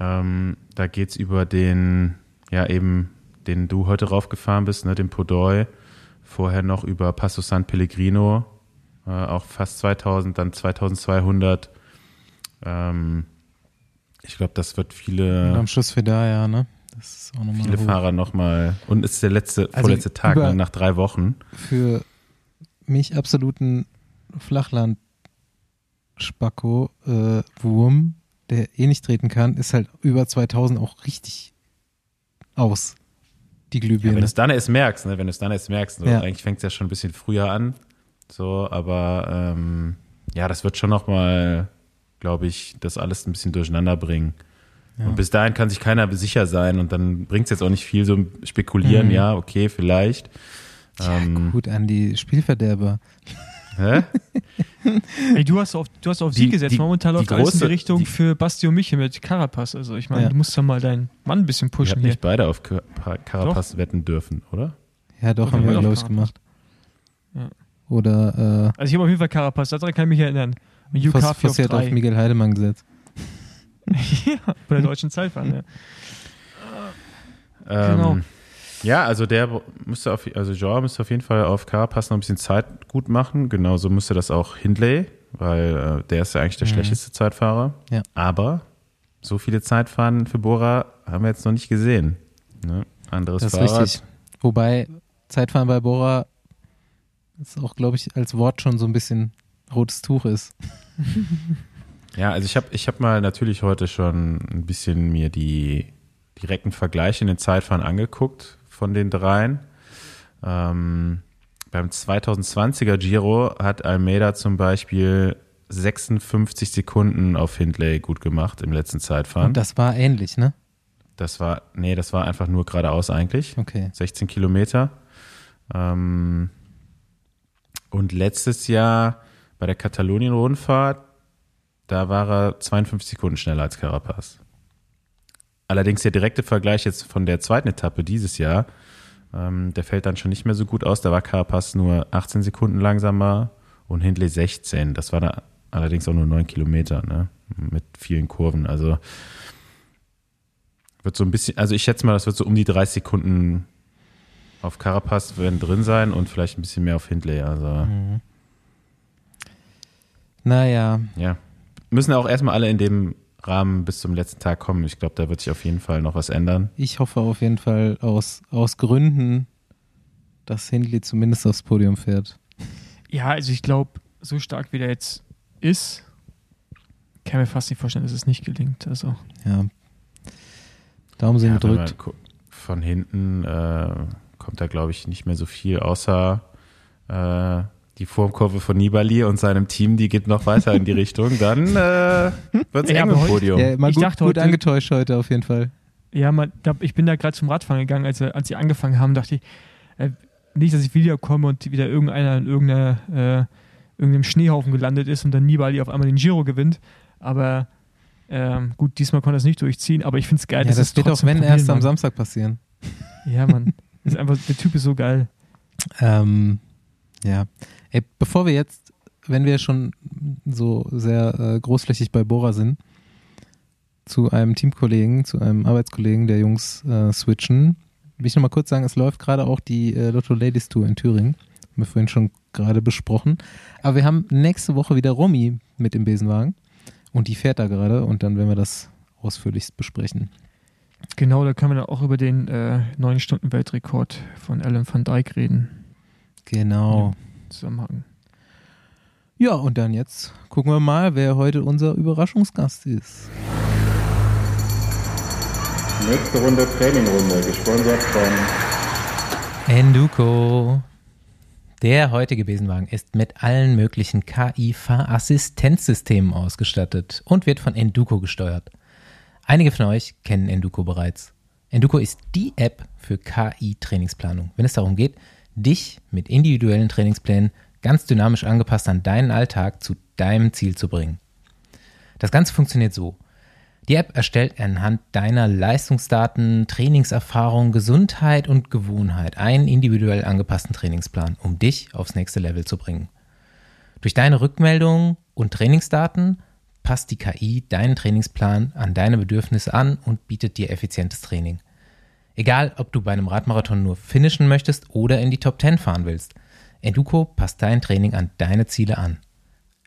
ähm, da geht's über den, ja eben, den du heute raufgefahren bist, ne, den Podoi. Vorher noch über Passo San Pellegrino, äh, auch fast 2000, dann 2200. Ähm, ich glaube, das wird viele Und am Schluss für da, ja, ne? Das ist auch nochmal viele hoch. Fahrer nochmal. Und es ist der letzte, Also vorletzte Tag, ne, nach drei Wochen. Für mich absoluten Flachland-Spacko, äh, Wurm, der eh nicht treten kann, ist halt über 2000 auch richtig aus. Die Ja, Glühbirne. wenn du es dann erst merkst, ne, wenn du es dann erst merkst, so, Ja. eigentlich fängt es ja schon ein bisschen früher an. So, aber ähm, ja, das wird schon nochmal, glaube ich, das alles ein bisschen durcheinander bringen. Und bis dahin kann sich keiner sicher sein und dann bringt es jetzt auch nicht viel so spekulieren, Mhm. ja, okay, vielleicht. Tja, ähm, gut an die Spielverderber. Hä? Ey, du hast auf, du hast auf Die- Sieg gesetzt. die- Momentan läuft alles in die große- Richtung die- für Basti und Michi mit Carapaz. Also ich meine, Ja. du musst ja mal deinen Mann ein bisschen Ihr pushen habt hier. nicht beide auf Carapaz wetten dürfen, oder? Ja, doch, Doch, haben wir wir, haben glaube doch ich, gemacht. Ja. Oder Also ich habe auf jeden Fall Carapaz, daran kann ich mich erinnern. Und äh, Hugh Foss, Carthy auf auf. Miguel Heidemann gesetzt. ja, bei der deutschen Zeitfahren, ja. Ähm, Genau. Ja, also der müsste auf, also Joao müsste auf jeden Fall auf Carapaz noch ein bisschen Zeit gut machen. Genauso müsste das auch Hindley, weil äh, der ist ja eigentlich der Mhm. schlechteste Zeitfahrer. Ja. Aber so viele Zeitfahren für Bora haben wir jetzt noch nicht gesehen. Ne? Anderes Das ist Fahrrad. richtig. Wobei Zeitfahren bei Bora ist auch, glaube ich, als Wort schon so ein bisschen rotes Tuch ist. Ja, also ich habe ich hab mal natürlich heute schon ein bisschen mir die direkten Vergleiche in den Zeitfahren angeguckt von den dreien. Ähm, beim 2020er Giro hat Almeida zum Beispiel 56 Sekunden auf Hindley gut gemacht im letzten Zeitfahren. Und das war ähnlich, ne? Das war, nee, das war einfach nur geradeaus eigentlich. Okay. 16 Kilometer. Ähm, und letztes Jahr bei der Katalonien-Rundfahrt, da war er 52 Sekunden schneller als Carapaz. Allerdings der direkte Vergleich jetzt von der zweiten Etappe dieses Jahr, ähm, der fällt dann schon nicht mehr so gut aus. Da war Carapaz nur 18 Sekunden langsamer und Hindley 16. Das war da allerdings auch nur 9 Kilometer, ne? Mit vielen Kurven. Also wird so ein bisschen, also ich schätze mal, das wird so um die 30 Sekunden auf Carapaz werden drin sein und vielleicht ein bisschen mehr auf Hindley. Also Mhm. Naja, ja. Müssen auch erstmal alle in dem Rahmen bis zum letzten Tag kommen. Ich glaube, da wird sich auf jeden Fall noch was ändern. ich hoffe auf jeden Fall aus, aus Gründen, dass Hindley zumindest aufs Podium fährt. Ja, also ich glaube, so stark wie der jetzt ist, kann mir fast nicht vorstellen, dass es nicht gelingt. Also. Ja. Daumen sind Ja, gedrückt. von hinten äh, kommt da, glaube ich, nicht mehr so viel, außer äh, die Formkurve von Nibali und seinem Team, die geht noch weiter in die Richtung. Dann äh, wird es Ja, eng im Podium. Ja, mal Ich gut, dachte gut heute- angetäuscht heute auf jeden Fall. Ja, man, ich bin da gerade zum Radfahren gegangen, als, als sie angefangen haben, dachte ich, äh, nicht, dass ich wiederkomme und wieder irgendeiner in irgendeiner, äh, irgendeinem Schneehaufen gelandet ist und dann Nibali auf einmal den Giro gewinnt. Aber ähm, gut, diesmal konnte er es nicht durchziehen, aber ich finde es geil, Ja, dass das es wird auch, wenn erst am. Samstag passieren. Ja, Mann. ist einfach, der Typ ist so geil. Ähm, ja. Ey, bevor wir jetzt, wenn wir schon so sehr äh, großflächig bei Bora sind, zu einem Teamkollegen, zu einem Arbeitskollegen der Jungs äh, switchen, will ich nochmal kurz sagen, es läuft gerade auch die äh, Lotto Ladies Tour in Thüringen. Haben wir vorhin schon gerade besprochen. Aber wir haben nächste Woche wieder Romy mit im Besenwagen. Und die fährt da gerade und dann werden wir das ausführlichst besprechen. Genau, da können wir dann auch über den äh, 9-Stunden-Weltrekord von Alan van Dijk reden. Genau. Zusammenhang. Ja, und dann jetzt gucken wir mal, wer heute unser Überraschungsgast ist. Nächste Runde Trainingrunde, gesponsert von Enduko. Der heutige Besenwagen ist mit allen möglichen KI-Fahrassistenzsystemen ausgestattet und wird von Enduko gesteuert. Einige von euch kennen Enduko bereits. Enduko ist die App für KI-Trainingsplanung, wenn es darum geht, dich mit individuellen Trainingsplänen ganz dynamisch angepasst an deinen Alltag zu deinem Ziel zu bringen. Das Ganze funktioniert so. Die App erstellt anhand deiner Leistungsdaten, Trainingserfahrung, Gesundheit und Gewohnheit einen individuell angepassten Trainingsplan, um dich aufs nächste Level zu bringen. Durch deine Rückmeldungen und Trainingsdaten passt die KI deinen Trainingsplan an deine Bedürfnisse an und bietet dir effizientes Training. Egal, ob du bei einem Radmarathon nur finishen möchtest oder in die Top 10 fahren willst, Enduko passt dein Training an deine Ziele an.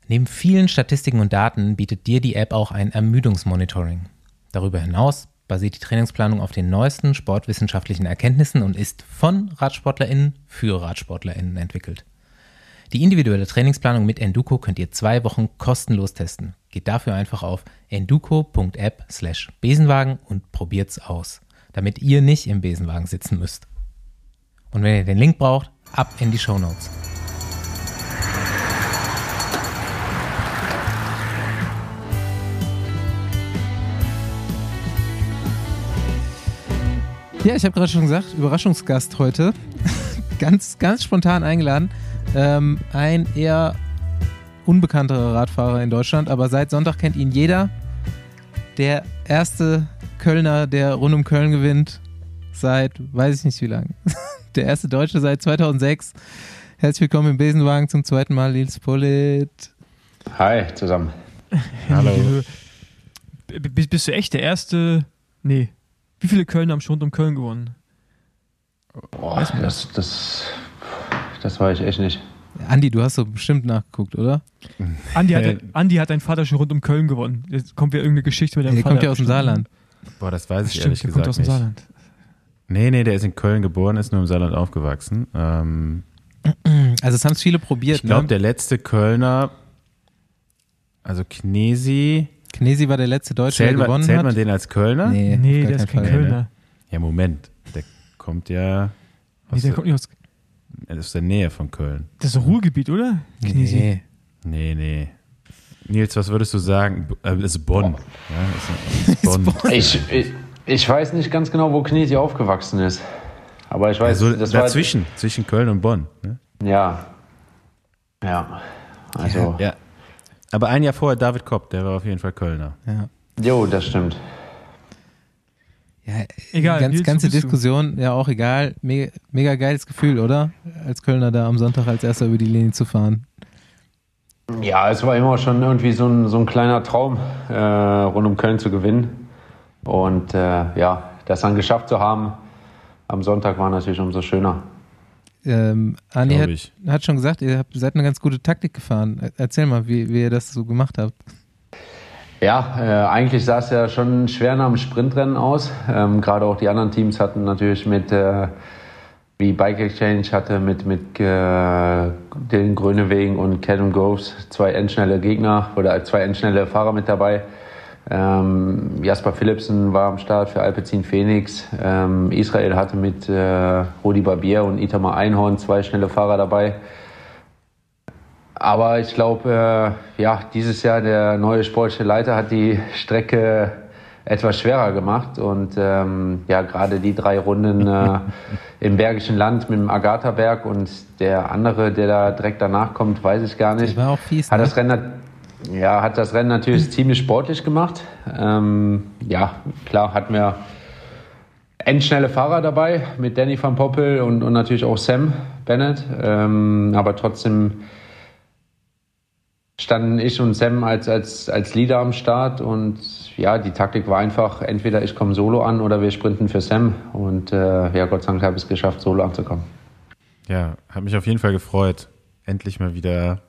Neben vielen Statistiken und Daten bietet dir die App auch ein Ermüdungsmonitoring. Darüber hinaus basiert die Trainingsplanung auf den neuesten sportwissenschaftlichen Erkenntnissen und ist von RadsportlerInnen für RadsportlerInnen entwickelt. Die individuelle Trainingsplanung mit Enduko könnt ihr zwei Wochen kostenlos testen. Geht dafür einfach auf enduko.app slash Besenwagen und probiert's aus, damit ihr nicht im Besenwagen sitzen müsst. Und wenn ihr den Link braucht, ab in die Shownotes. Ja, ich habe gerade schon gesagt, Überraschungsgast heute. ganz, ganz spontan eingeladen. Ähm, ein eher unbekannterer Radfahrer in Deutschland, aber seit Sonntag kennt ihn jeder. Der erste Kölner, der rund um Köln gewinnt, seit weiß ich nicht wie lang. Der erste Deutsche seit 2006. Herzlich willkommen im Besenwagen zum zweiten Mal, Nils Pollitt. Hi zusammen. Hallo. B- Bist du echt der erste? Nee. Wie viele Kölner haben schon rund um Köln gewonnen? Boah, das, das, das war ich echt nicht. Andi, du hast so bestimmt nachgeguckt, oder? Andi hat, Äh, Andi hat dein Vater schon rund um Köln gewonnen. Jetzt kommt wieder irgendeine Geschichte mit deinem Der Vater. kommt ja aus dem Saarland. Boah, das weiß ich Stimmt, ehrlich der gesagt kommt aus dem nicht. Saarland. Nee, nee, der ist in Köln geboren, ist nur im Saarland aufgewachsen. Ähm, Also es haben es viele probiert. ich glaube, ne? der letzte Kölner, also Knesi, Knesi war der letzte Deutsche, zählt, der man, gewonnen zählt hat. man den als Kölner? Nee, Nee, der ist kein Fall. Kölner. Ja, Moment, der kommt ja Nee, aus, der kommt nicht aus. der, aus der Nähe von Köln. Das ist Ruhrgebiet, oder? Knesi. Nee. Nee, nee. Nils, was würdest du sagen? Äh, Das ist Bonn. Ja, ist, Bonn. Ich, ich, ich weiß nicht ganz genau, wo Knesi aufgewachsen ist. Aber ich weiß, Also das war. dazwischen, zwischen Köln und Bonn. Ne? Ja. Ja. Also. Ja. Aber ein Jahr vorher David Kopp, der war auf jeden Fall Kölner. Ja. Jo, das stimmt. Ja, Egal, ganz, Nils, ganze bist du? Diskussion, ja auch egal. Mega, mega geiles Gefühl, oder? Als Kölner da am Sonntag als erster über die Linie zu fahren. Ja, es war immer schon irgendwie so ein, so ein kleiner Traum, äh, rund um Köln zu gewinnen. Und äh, ja, das dann geschafft zu haben am Sonntag war natürlich umso schöner. Ähm, Andi hat, ich. hat schon gesagt, ihr habt, seid eine ganz gute Taktik gefahren. Er- Erzähl mal, wie, wie ihr das so gemacht habt. Ja, äh, eigentlich sah es ja schon schwer nach dem Sprintrennen aus. Ähm, Gerade auch die anderen Teams hatten natürlich mit, äh, wie Bike Exchange hatte mit, mit äh, Dylan Grönewegen und Callum Groves zwei endschnelle Gegner oder zwei endschnelle Fahrer mit dabei. Ähm, Jasper Philipsen war am Start für Alpecin Phoenix. Ähm, Israel hatte mit äh, Rudi Barbier und Itamar Einhorn zwei schnelle Fahrer dabei. Aber ich glaube, äh, ja, dieses Jahr der neue sportliche Leiter hat die Strecke etwas schwerer gemacht. Und ähm, ja, gerade die drei Runden äh, im Bergischen Land mit dem Agatha-Berg und der andere, der da direkt danach kommt, weiß ich gar nicht. war auch fies, hat ne? das Rennen ja, hat das Rennen natürlich ziemlich sportlich gemacht. Ähm, ja, klar, hatten wir endschnelle Fahrer dabei mit Danny van Poppel und, und natürlich auch Sam Bennett. Ähm, aber trotzdem standen ich und Sam als, als, als Leader am Start und ja, die Taktik war einfach, entweder ich komme solo an oder wir sprinten für Sam. Und äh, ja, Gott sei Dank habe ich es geschafft, solo anzukommen. Ja, hat mich auf jeden Fall gefreut. Endlich mal wieder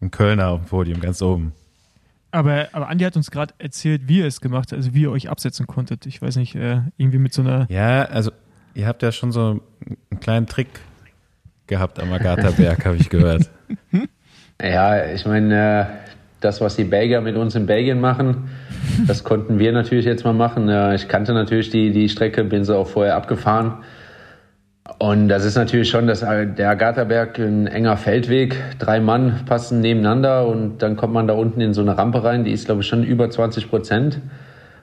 ein Kölner auf dem Podium, ganz oben. Aber, aber Andi hat uns gerade erzählt, wie ihr es gemacht habt, also wie ihr euch absetzen konntet. Ich weiß nicht, äh, irgendwie mit so einer. Ja, also ihr habt ja schon so einen kleinen Trick gehabt am Agatha-Berg, habe ich gehört. Ja, ich meine, äh, das, was die Belgier mit uns in Belgien machen, das konnten wir natürlich jetzt mal machen. Äh, ich kannte natürlich die, die Strecke, bin sie auch vorher abgefahren. Und das ist natürlich schon das, der Agatha-Berg ein enger Feldweg. Drei Mann passen nebeneinander und dann kommt man da unten in so eine Rampe rein, die ist, glaube ich, schon über 20 Prozent.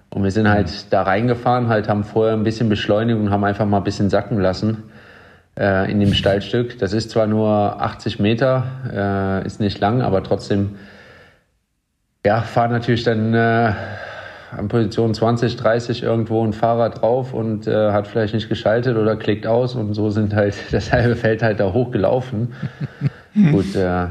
Und wir sind halt da reingefahren, halt haben vorher ein bisschen beschleunigt und haben einfach mal ein bisschen sacken lassen äh, in dem Steilstück. Das ist zwar nur 80 Meter, äh, ist nicht lang, aber trotzdem, ja, fahren natürlich dann äh, an Position 20, 30 irgendwo ein Fahrer drauf und äh, hat vielleicht nicht geschaltet oder klickt aus und so sind halt das halbe Feld halt da hochgelaufen. Gut, äh,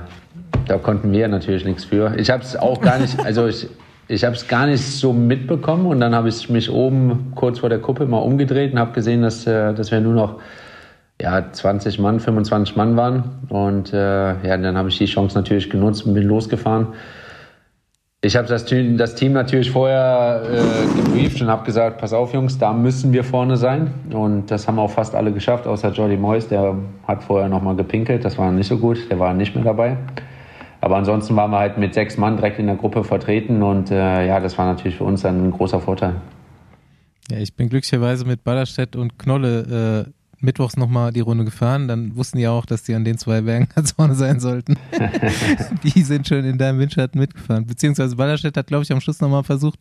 da konnten wir natürlich nichts für. Ich habe es auch gar nicht, also ich, ich habe es gar nicht so mitbekommen und dann habe ich mich oben kurz vor der Kuppe mal umgedreht und habe gesehen, dass, äh, dass wir nur noch ja, 20 Mann, 25 Mann waren und äh, ja, dann habe ich die Chance natürlich genutzt und bin losgefahren. Ich habe das, Team- das Team natürlich vorher äh, gebrieft und habe gesagt, pass auf Jungs, da müssen wir vorne sein. Und das haben auch fast alle geschafft, außer Jordi Moyes, der hat vorher nochmal gepinkelt, das war nicht so gut, der war nicht mehr dabei. Aber ansonsten waren wir halt mit sechs Mann direkt in der Gruppe vertreten und äh, ja, das war natürlich für uns ein großer Vorteil. Ja, ich bin glücklicherweise mit Ballerstedt und Knolle äh, mittwochs nochmal die Runde gefahren. Dann wussten die auch, dass die an den zwei Bergen ganz vorne sein sollten. die sind schon in deinem Windschatten mitgefahren. Beziehungsweise Ballerstedt hat, glaube ich, am Schluss nochmal versucht,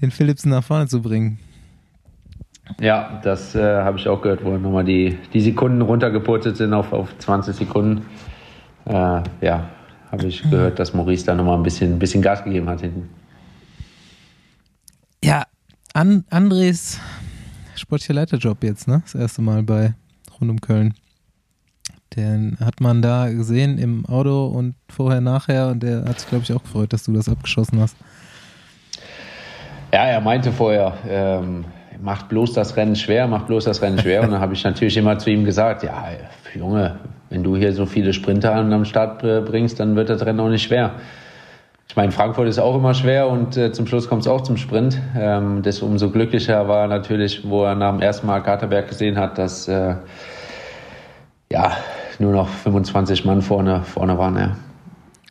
den Philipsen nach vorne zu bringen. Ja, das äh, habe ich auch gehört, wo nochmal die, die Sekunden runtergepurzelt sind auf, auf 20 Sekunden. Äh, ja, habe ich gehört, dass Maurice da nochmal ein bisschen, ein bisschen Gas gegeben hat hinten. Ja, An Andres sportlicher Leiterjob jetzt, ne? Das erste Mal bei Rund um Köln. Den hat man da gesehen im Auto und vorher, nachher und der hat sich, glaube ich, auch gefreut, dass du das abgeschossen hast. Ja, er meinte vorher, ähm, macht bloß das Rennen schwer, macht bloß das Rennen schwer. Und dann habe ich natürlich immer zu ihm gesagt, ja, Junge, wenn du hier so viele Sprinter an am Start äh, bringst, dann wird das Rennen auch nicht schwer. Ich meine, Frankfurt ist auch immer schwer und äh, zum Schluss kommt es auch zum Sprint. Ähm, das umso glücklicher war natürlich, wo er nach dem ersten Mal Katerberg gesehen hat, dass äh, ja nur noch 25 Mann vorne, vorne waren. Ja.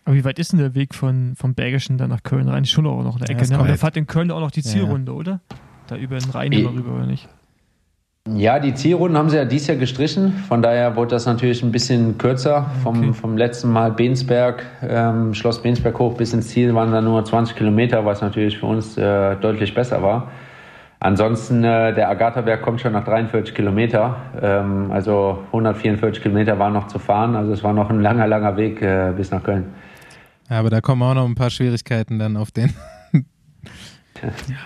Aber wie weit ist denn der Weg von, vom Bergischen dann nach Köln rein? Schon auch noch eine Ja, Ecke, ist ne? Aber da korrekt. fahrt in Köln auch noch die Ja, Zielrunde, oder? Da über den Rhein immer Eh. rüber, oder nicht? Ja, die Zielrunden haben sie ja dieses Jahr gestrichen. Von daher wurde das natürlich ein bisschen kürzer. Vom, Okay. vom letzten Mal Bensberg, ähm, Schloss Bensberg hoch bis ins Ziel waren dann nur 20 Kilometer, was natürlich für uns äh, deutlich besser war. Ansonsten, äh, der Agatha-Berg kommt schon nach 43 Kilometer. Ähm, also 144 Kilometer waren noch zu fahren. Also es war noch ein langer, langer Weg äh, bis nach Köln. Ja, aber da kommen auch noch ein paar Schwierigkeiten dann auf den.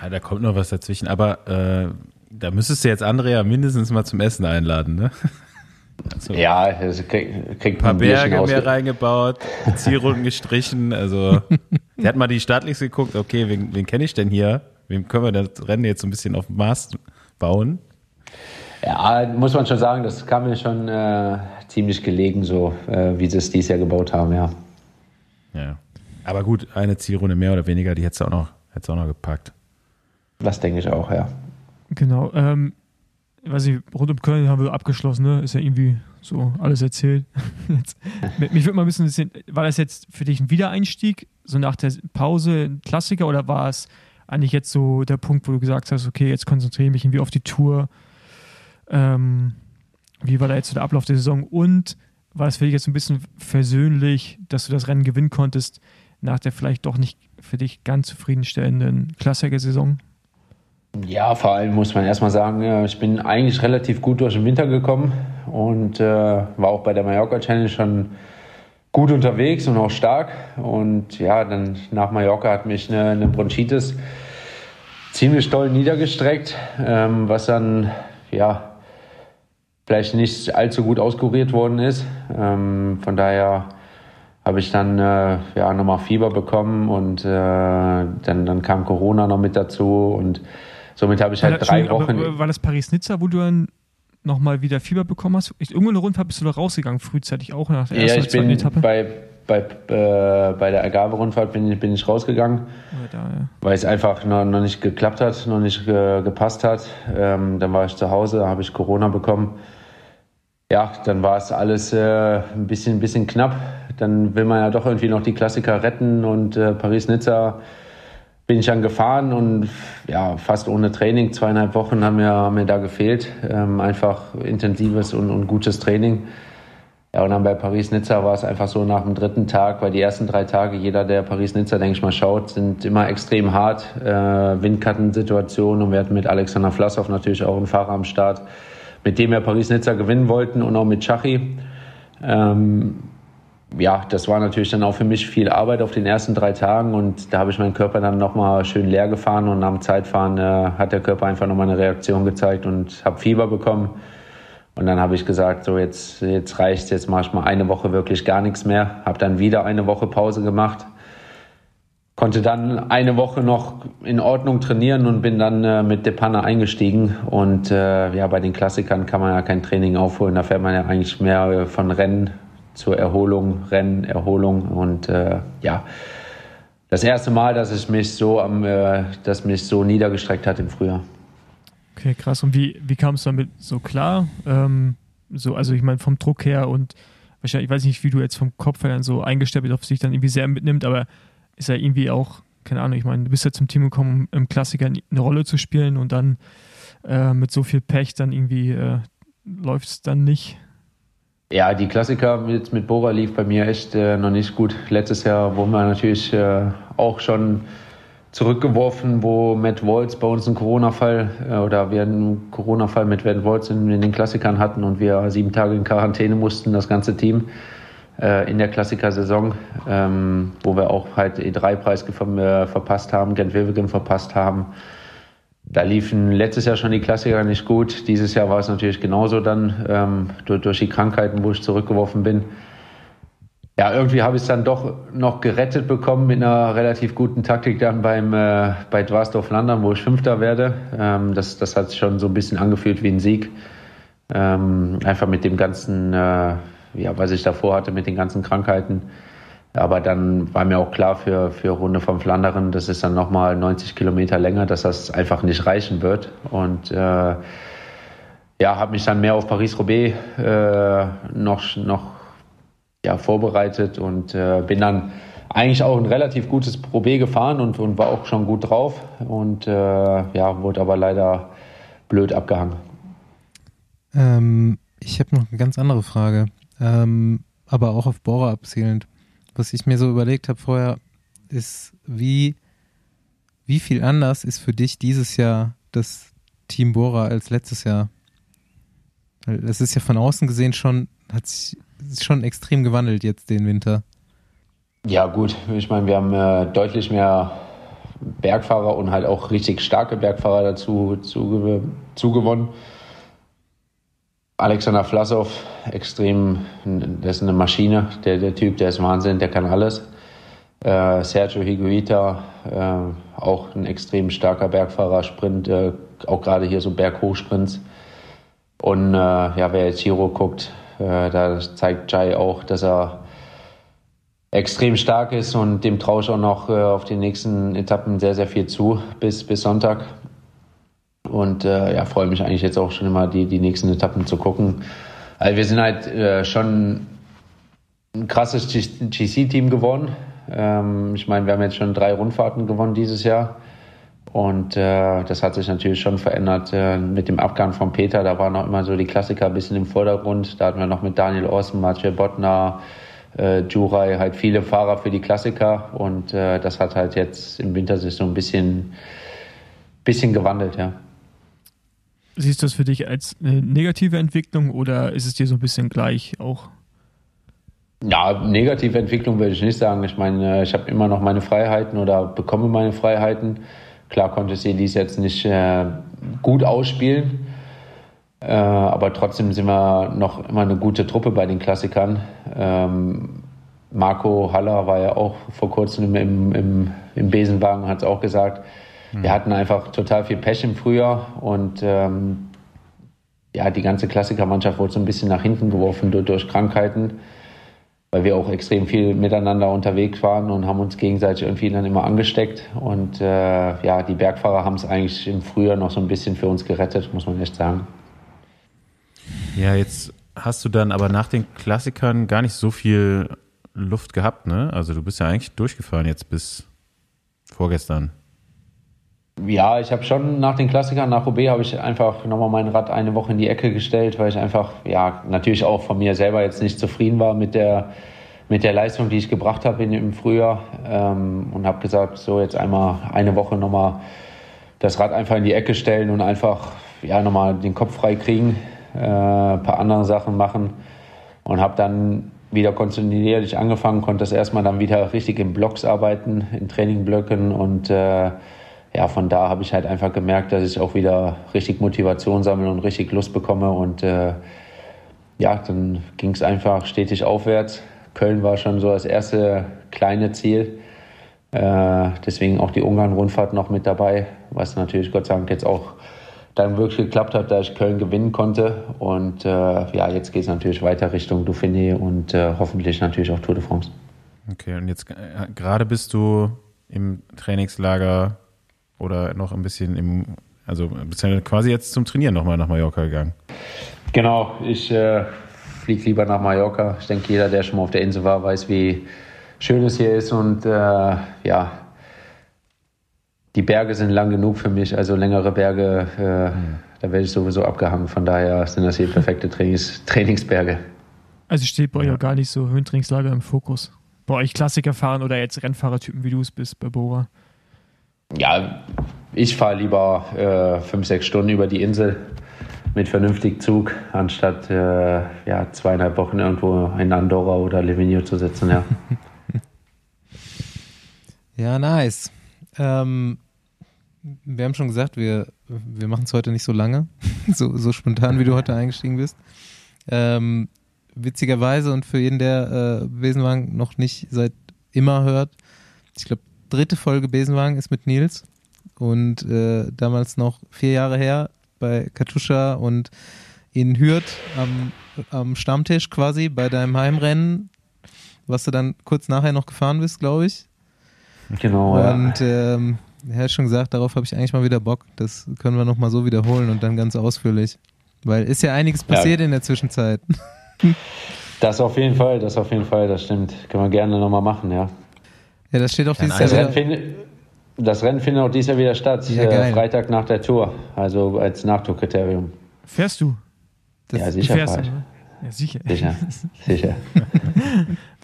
Ja, da kommt noch was dazwischen. Aber äh, da müsstest du jetzt Andrea mindestens mal zum Essen einladen, ne? Also, Ja, krieg, kriegt Ein paar man ein Bierchen Berge ausge- mehr reingebaut, die Zielrunden gestrichen. Also, der hat mal die Startliste geguckt, okay, wen, wen kenne ich denn hier? Wem können wir das Rennen jetzt so ein bisschen auf dem Mast bauen? Ja, muss man schon sagen, das kam mir schon äh, ziemlich gelegen, so äh, wie sie es dieses Jahr gebaut haben, ja. Ja. Aber gut, eine Zielrunde mehr oder weniger, die hättest du auch noch, hättest du auch noch gepackt. Das denke ich auch, ja. Genau. Ähm, ich weiß nicht, rund um Köln haben wir abgeschlossen, ne? Ist ja irgendwie so alles erzählt. Jetzt, mich würde mal ein bisschen war das jetzt für dich ein Wiedereinstieg, so nach der Pause ein Klassiker oder war es eigentlich jetzt so der Punkt, wo du gesagt hast, okay, jetzt konzentriere ich mich irgendwie auf die Tour? Ähm, wie war da jetzt so der Ablauf der Saison und war es für dich jetzt ein bisschen versöhnlich, dass du das Rennen gewinnen konntest nach der vielleicht doch nicht für dich ganz zufriedenstellenden Klassiker-Saison? Ja, vor allem muss man erstmal sagen, ich bin eigentlich relativ gut durch den Winter gekommen und äh, war auch bei der Mallorca Challenge schon gut unterwegs und auch stark. Und ja, dann nach Mallorca hat mich eine, eine Bronchitis ziemlich doll niedergestreckt, ähm, was dann ja vielleicht nicht allzu gut auskuriert worden ist. Ähm, von daher habe ich dann äh, ja nochmal Fieber bekommen und äh, dann, dann kam Corona noch mit dazu und Somit habe ich halt drei Wochen. war das Paris-Nizza, wo du dann nochmal wieder Fieber bekommen hast? Irgendwo eine Rundfahrt bist du da rausgegangen, frühzeitig auch nach der ersten ja, ich bin Etappe? Bei, bei, äh, bei der Agave-Rundfahrt bin, bin ich rausgegangen, da, ja. weil es einfach noch, noch nicht geklappt hat, noch nicht ge, gepasst hat. Ähm, dann war ich zu Hause, habe ich Corona bekommen. Ja, dann war es alles äh, ein, bisschen, ein bisschen knapp. Dann will man ja doch irgendwie noch die Klassiker retten und äh, Paris-Nizza bin ich dann gefahren und ja, fast ohne Training, zweieinhalb Wochen haben mir, haben mir da gefehlt. Ähm, einfach intensives und, und gutes Training. Ja, und dann bei Paris-Nizza war es einfach so nach dem dritten Tag, weil die ersten drei Tage, jeder, der Paris-Nizza, denke ich mal, schaut, sind immer extrem hart. Äh, Windkattensituationen und wir hatten mit Alexander Vlasov natürlich auch einen Fahrer am Start, mit dem wir Paris-Nizza gewinnen wollten und auch mit Chachi. Ähm, ja, das war natürlich dann auch für mich viel Arbeit auf den ersten drei Tagen und da habe ich meinen Körper dann nochmal schön leer gefahren und am Zeitfahren äh, hat der Körper einfach nochmal eine Reaktion gezeigt und habe Fieber bekommen. Und dann habe ich gesagt, so jetzt, jetzt reicht jetzt mache ich mal eine Woche wirklich gar nichts mehr. Habe dann wieder eine Woche Pause gemacht. Konnte dann eine Woche noch in Ordnung trainieren und bin dann äh, mit Depanne eingestiegen. Und äh, ja, bei den Klassikern kann man ja kein Training aufholen. Da fährt man ja eigentlich mehr von Rennen zur Erholung, Rennen, Erholung und äh, ja, das erste Mal, dass ich mich so am, äh, dass mich so niedergestreckt hat im Frühjahr. Okay, krass. Und wie, wie kam es damit so klar? Ähm, so, also ich meine vom Druck her und wahrscheinlich, ich weiß nicht, wie du jetzt vom Kopf her dann so eingestellt bist, ob es dann irgendwie sehr mitnimmt, aber ist ja irgendwie auch, keine Ahnung, ich meine, du bist ja zum Team gekommen, um im Klassiker eine Rolle zu spielen und dann äh, mit so viel Pech dann irgendwie äh, läuft es dann nicht. Ja, die Klassiker jetzt mit Bora lief bei mir echt äh, noch nicht gut. Letztes Jahr wurden wir natürlich äh, auch schon zurückgeworfen, wo Matt Waltz bei uns einen Corona-Fall äh, oder wir einen Corona-Fall mit Matt Waltz in, in, den Klassikern hatten und wir sieben Tage in Quarantäne mussten, das ganze Team äh, in der Klassiker-Saison, ähm, wo wir auch halt E3-Preis äh, verpasst haben, Gent-Wevelgem verpasst haben. Da liefen letztes Jahr schon die Klassiker nicht gut. Dieses Jahr war es natürlich genauso dann ähm, durch, durch, die Krankheiten, wo ich zurückgeworfen bin. Ja, irgendwie habe ich es dann doch noch gerettet bekommen mit einer relativ guten Taktik dann beim äh, bei Dwarsdorf Landern, wo ich Fünfter werde. Ähm, das, das hat sich schon so ein bisschen angefühlt wie ein Sieg. Ähm, einfach mit dem ganzen, äh, ja, was ich davor hatte, mit den ganzen Krankheiten. Aber dann war mir auch klar für, für Runde vom Flandern, das ist dann nochmal 90 Kilometer länger, dass das einfach nicht reichen wird. Und äh, ja, habe mich dann mehr auf Paris-Roubaix äh, noch, noch ja, vorbereitet und äh, bin dann eigentlich auch ein relativ gutes Roubaix gefahren und, und war auch schon gut drauf. Und äh, ja, wurde aber leider blöd abgehangen. Ähm, ich habe noch eine ganz andere Frage, ähm, aber auch auf Bora abzielend was ich mir so überlegt habe vorher, ist, wie, wie viel anders ist für dich dieses Jahr das Team Bora als letztes Jahr? Es ist ja von außen gesehen schon, hat sich schon extrem gewandelt jetzt den Winter. Ja, gut. Ich meine, wir haben äh, deutlich mehr Bergfahrer und halt auch richtig starke Bergfahrer dazu zuge zugewonnen. Alexander Vlasov, extrem, der ist eine Maschine, der, der Typ, der ist Wahnsinn, der kann alles. Äh, Sergio Higuita, äh, auch ein extrem starker Bergfahrer, Sprint, äh, auch gerade hier so Berghochsprints. Und äh, ja, wer jetzt Giro guckt, äh, da zeigt Jai auch, dass er extrem stark ist und dem traue ich auch noch äh, auf den nächsten Etappen sehr, sehr viel zu bis, bis Sonntag. Und äh, ja, freue mich eigentlich jetzt auch schon immer, die, die nächsten Etappen zu gucken. Also wir sind halt äh, schon ein krasses GC-Team geworden. Ähm, ich meine, wir haben jetzt schon drei Rundfahrten gewonnen dieses Jahr. Und äh, das hat sich natürlich schon verändert äh, mit dem Abgang von Peter. Da waren noch immer so die Klassiker ein bisschen im Vordergrund. Da hatten wir noch mit Daniel Ossen, Mathieu Bottner, äh, Jurai halt viele Fahrer für die Klassiker. Und äh, das hat halt jetzt im Wintersaison ein bisschen, bisschen gewandelt, ja. Siehst du das für dich als eine negative Entwicklung oder ist es dir so ein bisschen gleich auch? Ja, negative Entwicklung würde ich nicht sagen. Ich meine, ich habe immer noch meine Freiheiten oder bekomme meine Freiheiten. Klar konnte sie dies jetzt nicht äh, gut ausspielen, äh, aber trotzdem sind wir noch immer eine gute Truppe bei den Klassikern. Ähm, Marco Haller war ja auch vor kurzem im, im, im Besenwagen, hat es auch gesagt. Wir hatten einfach total viel Pech im Frühjahr und ähm, ja, die ganze Klassikermannschaft wurde so ein bisschen nach hinten geworfen durch, durch Krankheiten weil wir auch extrem viel miteinander unterwegs waren und haben uns gegenseitig irgendwie dann immer angesteckt. Und äh, ja, die Bergfahrer haben es eigentlich im Frühjahr noch so ein bisschen für uns gerettet, muss man echt sagen. Ja, jetzt hast du dann aber nach den Klassikern gar nicht so viel Luft gehabt, ne? Also du bist ja eigentlich durchgefahren jetzt bis vorgestern. Ja, ich habe schon nach den Klassikern, nach OB, habe ich einfach nochmal mein Rad eine Woche in die Ecke gestellt, weil ich einfach, ja, natürlich auch von mir selber jetzt nicht zufrieden war mit der, mit der Leistung, die ich gebracht habe im Frühjahr. Ähm, und habe gesagt, so jetzt einmal eine Woche nochmal das Rad einfach in die Ecke stellen und einfach, ja, nochmal den Kopf frei kriegen, äh, ein paar andere Sachen machen. Und habe dann wieder kontinuierlich angefangen, konnte das erstmal dann wieder richtig in Blocks arbeiten, in Trainingblöcken und äh, ja, von da habe ich halt einfach gemerkt, dass ich auch wieder richtig Motivation sammle und richtig Lust bekomme. Und äh, ja, dann ging es einfach stetig aufwärts. Köln war schon so das erste kleine Ziel. Äh, deswegen auch die Ungarn-Rundfahrt noch mit dabei, was natürlich Gott sei Dank jetzt auch dann wirklich geklappt hat, da ich Köln gewinnen konnte. Und äh, ja, jetzt geht es natürlich weiter Richtung Dauphiné und äh, hoffentlich natürlich auch Tour de France. Okay, und jetzt äh, gerade bist du im Trainingslager oder noch ein bisschen im, also bist ja quasi jetzt zum Trainieren nochmal nach Mallorca gegangen? Genau, ich äh, fliege lieber nach Mallorca. Ich denke, jeder, der schon mal auf der Insel war, weiß, wie schön es hier ist und äh, ja, die Berge sind lang genug für mich, also längere Berge, äh, mhm. da werde ich sowieso abgehangen. Von daher sind das hier perfekte Trainings, Trainingsberge. Also steht bei euch ja. gar nicht so Höhentrainingslager im Fokus. Bei euch Klassiker fahren oder jetzt Rennfahrertypen, wie du es bist bei Bora? Ja, ich fahre lieber äh, fünf, sechs Stunden über die Insel mit vernünftig Zug, anstatt äh, ja, zweieinhalb Wochen irgendwo in Andorra oder Livigno zu sitzen. Ja, ja nice. Ähm, wir haben schon gesagt, wir, wir machen es heute nicht so lange, so, so spontan, wie du heute eingestiegen bist. Ähm, witzigerweise und für jeden, der äh, Besenwagen noch nicht seit immer hört, ich glaube, dritte Folge Besenwagen ist mit Nils und äh, damals noch vier Jahre her bei Katusha und in Hürth am, am Stammtisch quasi bei deinem Heimrennen, was du dann kurz nachher noch gefahren bist, glaube ich. Genau. Und ja. ähm, er hat schon gesagt, darauf habe ich eigentlich mal wieder Bock. Das können wir nochmal so wiederholen und dann ganz ausführlich. Weil ist ja einiges passiert ja. in der Zwischenzeit. Das auf jeden Fall, das auf jeden Fall, das stimmt. Können wir gerne nochmal machen, ja. Ja, das steht auch dieses Jahr wieder. Rennen das Rennen findet auch dieses Jahr wieder statt. Ja, äh, Freitag nach der Tour. Also als Nachtourkriterium. Fährst du? Das ja, sicher. Fährst du, ne? Ja, sicher. Sicher. sicher.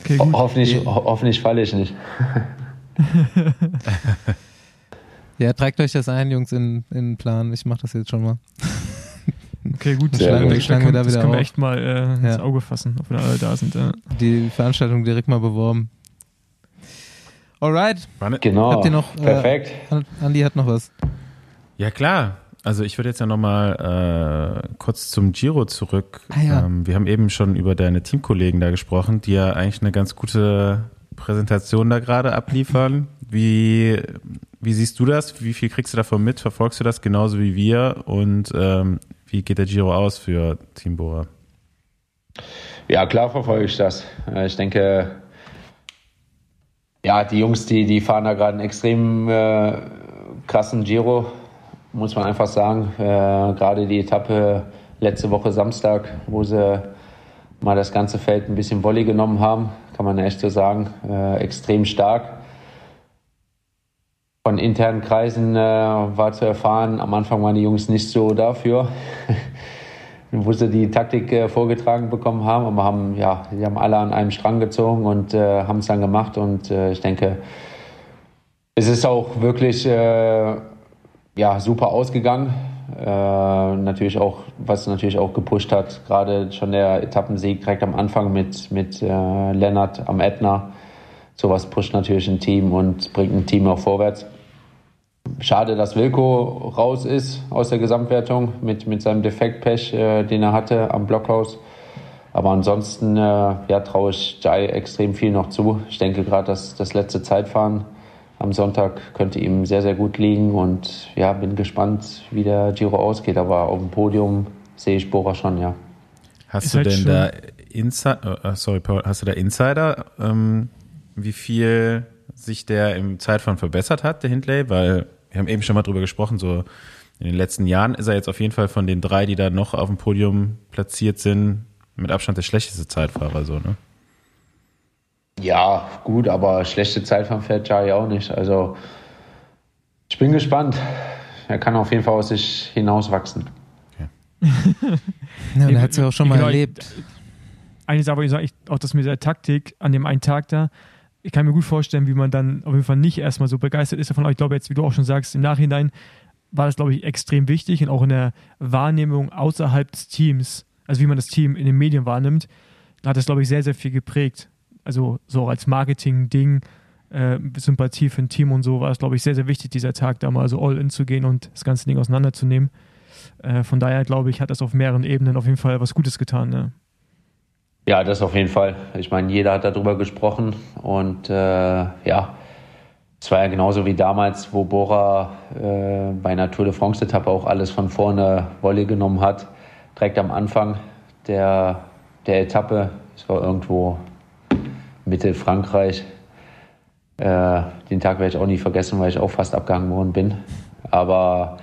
okay, Ho hoffentlich, ho hoffentlich falle ich nicht. ja, tragt euch das ein, Jungs, in, in den Plan. Ich mache das jetzt schon mal. Okay, gut. Sehr schlagen, gut. Schlagen wir da das wieder können wir echt mal äh, ins ja. Auge fassen, ob wir alle da sind. Ja. Die Veranstaltung direkt mal beworben. Alright. Genau. Habt ihr noch, äh, Perfekt. Äh, Andi hat noch was. Ja, klar. Also ich würde jetzt ja nochmal äh, kurz zum Giro zurück. Ah, ja. ähm, wir haben eben schon über deine Teamkollegen da gesprochen, die ja eigentlich eine ganz gute Präsentation da gerade abliefern. Wie, wie siehst du das? Wie viel kriegst du davon mit? Verfolgst du das genauso wie wir? Und ähm, wie geht der Giro aus für Team Bora? Ja, klar verfolge ich das. Äh, ich denke, ja, die Jungs, die, die fahren da gerade einen extrem äh, krassen Giro. muss man einfach sagen. Äh, Gerade die Etappe letzte Woche Samstag, wo sie mal das ganze Feld ein bisschen Volley genommen haben, kann man echt so sagen, äh, extrem stark. Von internen Kreisen äh, war zu erfahren, am Anfang waren die Jungs nicht so dafür, wo sie die Taktik äh, vorgetragen bekommen haben, aber haben, ja, die haben alle an einem Strang gezogen und äh, haben es dann gemacht und äh, ich denke, es ist auch wirklich äh, ja, super ausgegangen. Äh, natürlich auch, was natürlich auch gepusht hat, gerade schon der Etappensieg direkt am Anfang mit, mit äh, Lennart am Ätna. Sowas pusht natürlich ein Team und bringt ein Team auch vorwärts. Schade, dass Wilko raus ist aus der Gesamtwertung mit, mit seinem Defektpech, äh, den er hatte am Blockhaus. Aber ansonsten äh, ja, traue ich Jai extrem viel noch zu. Ich denke gerade, dass das letzte Zeitfahren am Sonntag könnte ihm sehr, sehr gut liegen und ja, bin gespannt, wie der Giro ausgeht. Aber auf dem Podium sehe ich Bora schon, ja. Hast Ist du halt denn da Insider, uh, sorry Paul, hast du da Insider, ähm, wie viel sich der im Zeitfahren verbessert hat, der Hindley? Weil wir haben eben schon mal drüber gesprochen, so in den letzten Jahren ist er jetzt auf jeden Fall von den drei, die da noch auf dem Podium platziert sind, mit Abstand der schlechteste Zeitfahrer, so, ne? Ja, gut, aber schlechte Zeitfahren fährt Jari auch nicht. Also ich bin gespannt. Er kann auf jeden Fall aus sich hinauswachsen. Okay. ja, er hat es ja auch schon mal genau, erlebt. Eine Sache, ich sage auch das mit der Taktik an dem einen Tag da. Ich kann mir gut vorstellen, wie man dann auf jeden Fall nicht erstmal so begeistert ist davon. Aber ich glaube, jetzt, wie du auch schon sagst, im Nachhinein war das, glaube ich, extrem wichtig und auch in der Wahrnehmung außerhalb des Teams, also wie man das Team in den Medien wahrnimmt, hat das, glaube ich, sehr, sehr viel geprägt also so als Marketing-Ding, äh, Sympathie für ein Team und so war es, glaube ich, sehr, sehr wichtig, dieser Tag da mal so all in zu gehen und das ganze Ding auseinanderzunehmen. Äh, von daher, glaube ich, hat das auf mehreren Ebenen auf jeden Fall was Gutes getan. Ne? Ja, das auf jeden Fall. Ich meine, jeder hat darüber gesprochen und äh, ja, es war ja genauso wie damals, wo Bora äh, bei einer Tour de France-Etappe auch alles von vorne Wolle genommen hat. Direkt am Anfang der, der Etappe, es war irgendwo Mittelfrankreich. Äh, den Tag werde ich auch nie vergessen, weil ich auch fast abgehangen worden bin. Aber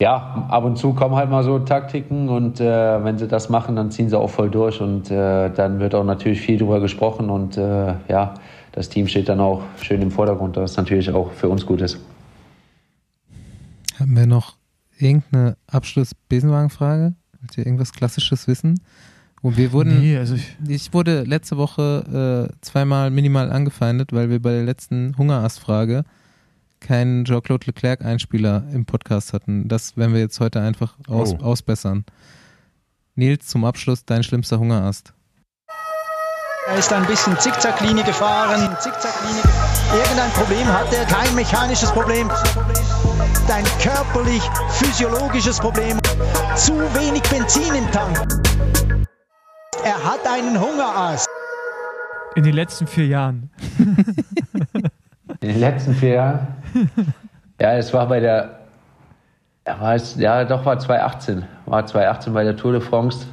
ja, ab und zu kommen halt mal so Taktiken und äh, wenn sie das machen, dann ziehen sie auch voll durch und äh, dann wird auch natürlich viel drüber gesprochen und äh, ja, das Team steht dann auch schön im Vordergrund, was natürlich auch für uns gut ist. Haben wir noch irgendeine Abschluss-Besenwagen-Frage? Wollt ihr irgendwas Klassisches wissen? Und wir wurden, nee, also ich, ich, wurde letzte Woche äh, zweimal minimal angefeindet, weil wir bei der letzten Hungerast-Frage keinen Jean-Claude Leclerc-Einspieler im Podcast hatten. Das werden wir jetzt heute einfach aus, oh. ausbessern. Nils, zum Abschluss dein schlimmster Hungerast. Er ist ein bisschen Zickzacklinie gefahren. Zickzacklinie. Irgendein Problem hat er, kein mechanisches Problem. Ein körperlich, physiologisches Problem. Zu wenig Benzin im Tank. Er hat einen Hungerast. In den letzten vier Jahren. In den letzten vier Jahren? Ja, es war bei der. Ja, war es, ja, doch, war 2018. War 2018 bei der Tour de France.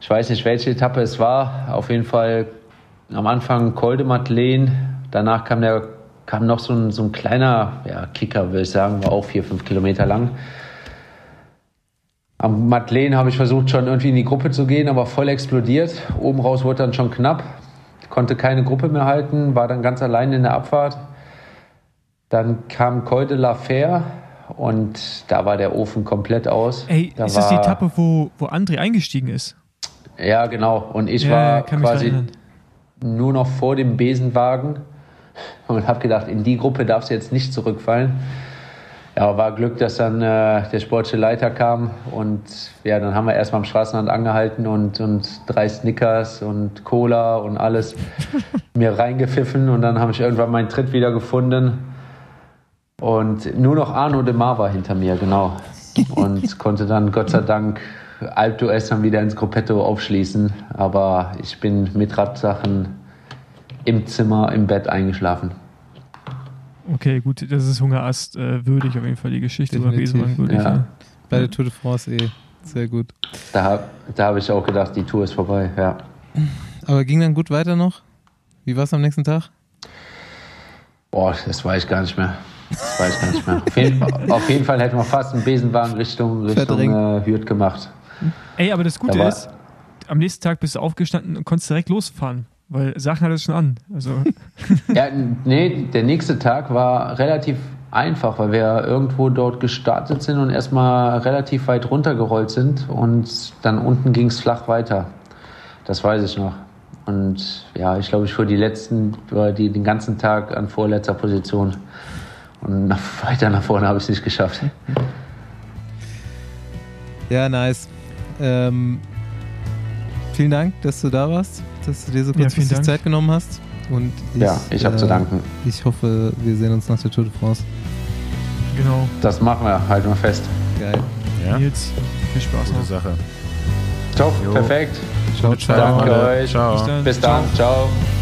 Ich weiß nicht, welche Etappe es war. Auf jeden Fall am Anfang Col de Madeleine. Danach kam, der, kam noch so ein, so ein kleiner ja, Kicker, würde ich sagen. War auch vier, fünf Kilometer lang. Am Madeleine habe ich versucht, schon irgendwie in die Gruppe zu gehen, aber voll explodiert. Oben raus wurde dann schon knapp. Konnte keine Gruppe mehr halten, war dann ganz allein in der Abfahrt. Dann kam Col de la Fer und da war der Ofen komplett aus. Ey, da ist das die Etappe, wo, wo André eingestiegen ist? Ja, genau. Und ich ja, war quasi nur noch vor dem Besenwagen und habe gedacht, in die Gruppe darfst du jetzt nicht zurückfallen ja, war Glück, dass dann äh, der sportliche Leiter kam und ja, dann haben wir erstmal am Straßenrand angehalten und, und drei Snickers und Cola und alles mir reingepfiffen und dann habe ich irgendwann meinen Tritt wieder gefunden und nur noch Arno de Mar war hinter mir, genau. Und konnte dann Gott sei Dank Alp d'Huez dann wieder ins Gruppetto aufschließen, aber ich bin mit Radsachen im Zimmer, im Bett eingeschlafen. Okay, gut, das ist Hungerast äh, würdig auf jeden Fall die Geschichte über Besenwagen würdig. Ja. Ja. Bei der Tour de France eh sehr gut. Da, da habe ich auch gedacht, die Tour ist vorbei, ja. Aber ging dann gut weiter noch? Wie war es am nächsten Tag? Boah, das weiß ich gar nicht mehr. Das weiß ich gar nicht mehr. Auf jeden, auf jeden Fall hätten wir fast einen Besenwagen Richtung, Richtung äh, Hürth gemacht. Ey, aber das Gute da ist, am nächsten Tag bist du aufgestanden und konntest direkt losfahren. Weil Sachen hat es schon an. Also. ja, nee, der nächste Tag war relativ einfach, weil wir irgendwo dort gestartet sind und erstmal relativ weit runtergerollt sind und dann unten ging es flach weiter. Das weiß ich noch. Und ja, ich glaube, ich fuhr die letzten, die, den ganzen Tag an vorletzter Position. Und nach, weiter nach vorne habe ich es nicht geschafft. Ja, nice. Ähm, vielen Dank, dass du da warst, dass du dir so kurz ja, Zeit genommen hast. Und ich, ja, ich habe äh, zu danken. Ich hoffe, wir sehen uns nach der Tour de France. Genau. Das machen wir, halten wir fest. Geil. Ja. Nils, viel Spaß Gute noch. Sache. Top, jo. perfekt. Ciao, ciao. Danke euch. Ciao. Bis dann. Bis dann. ciao. ciao.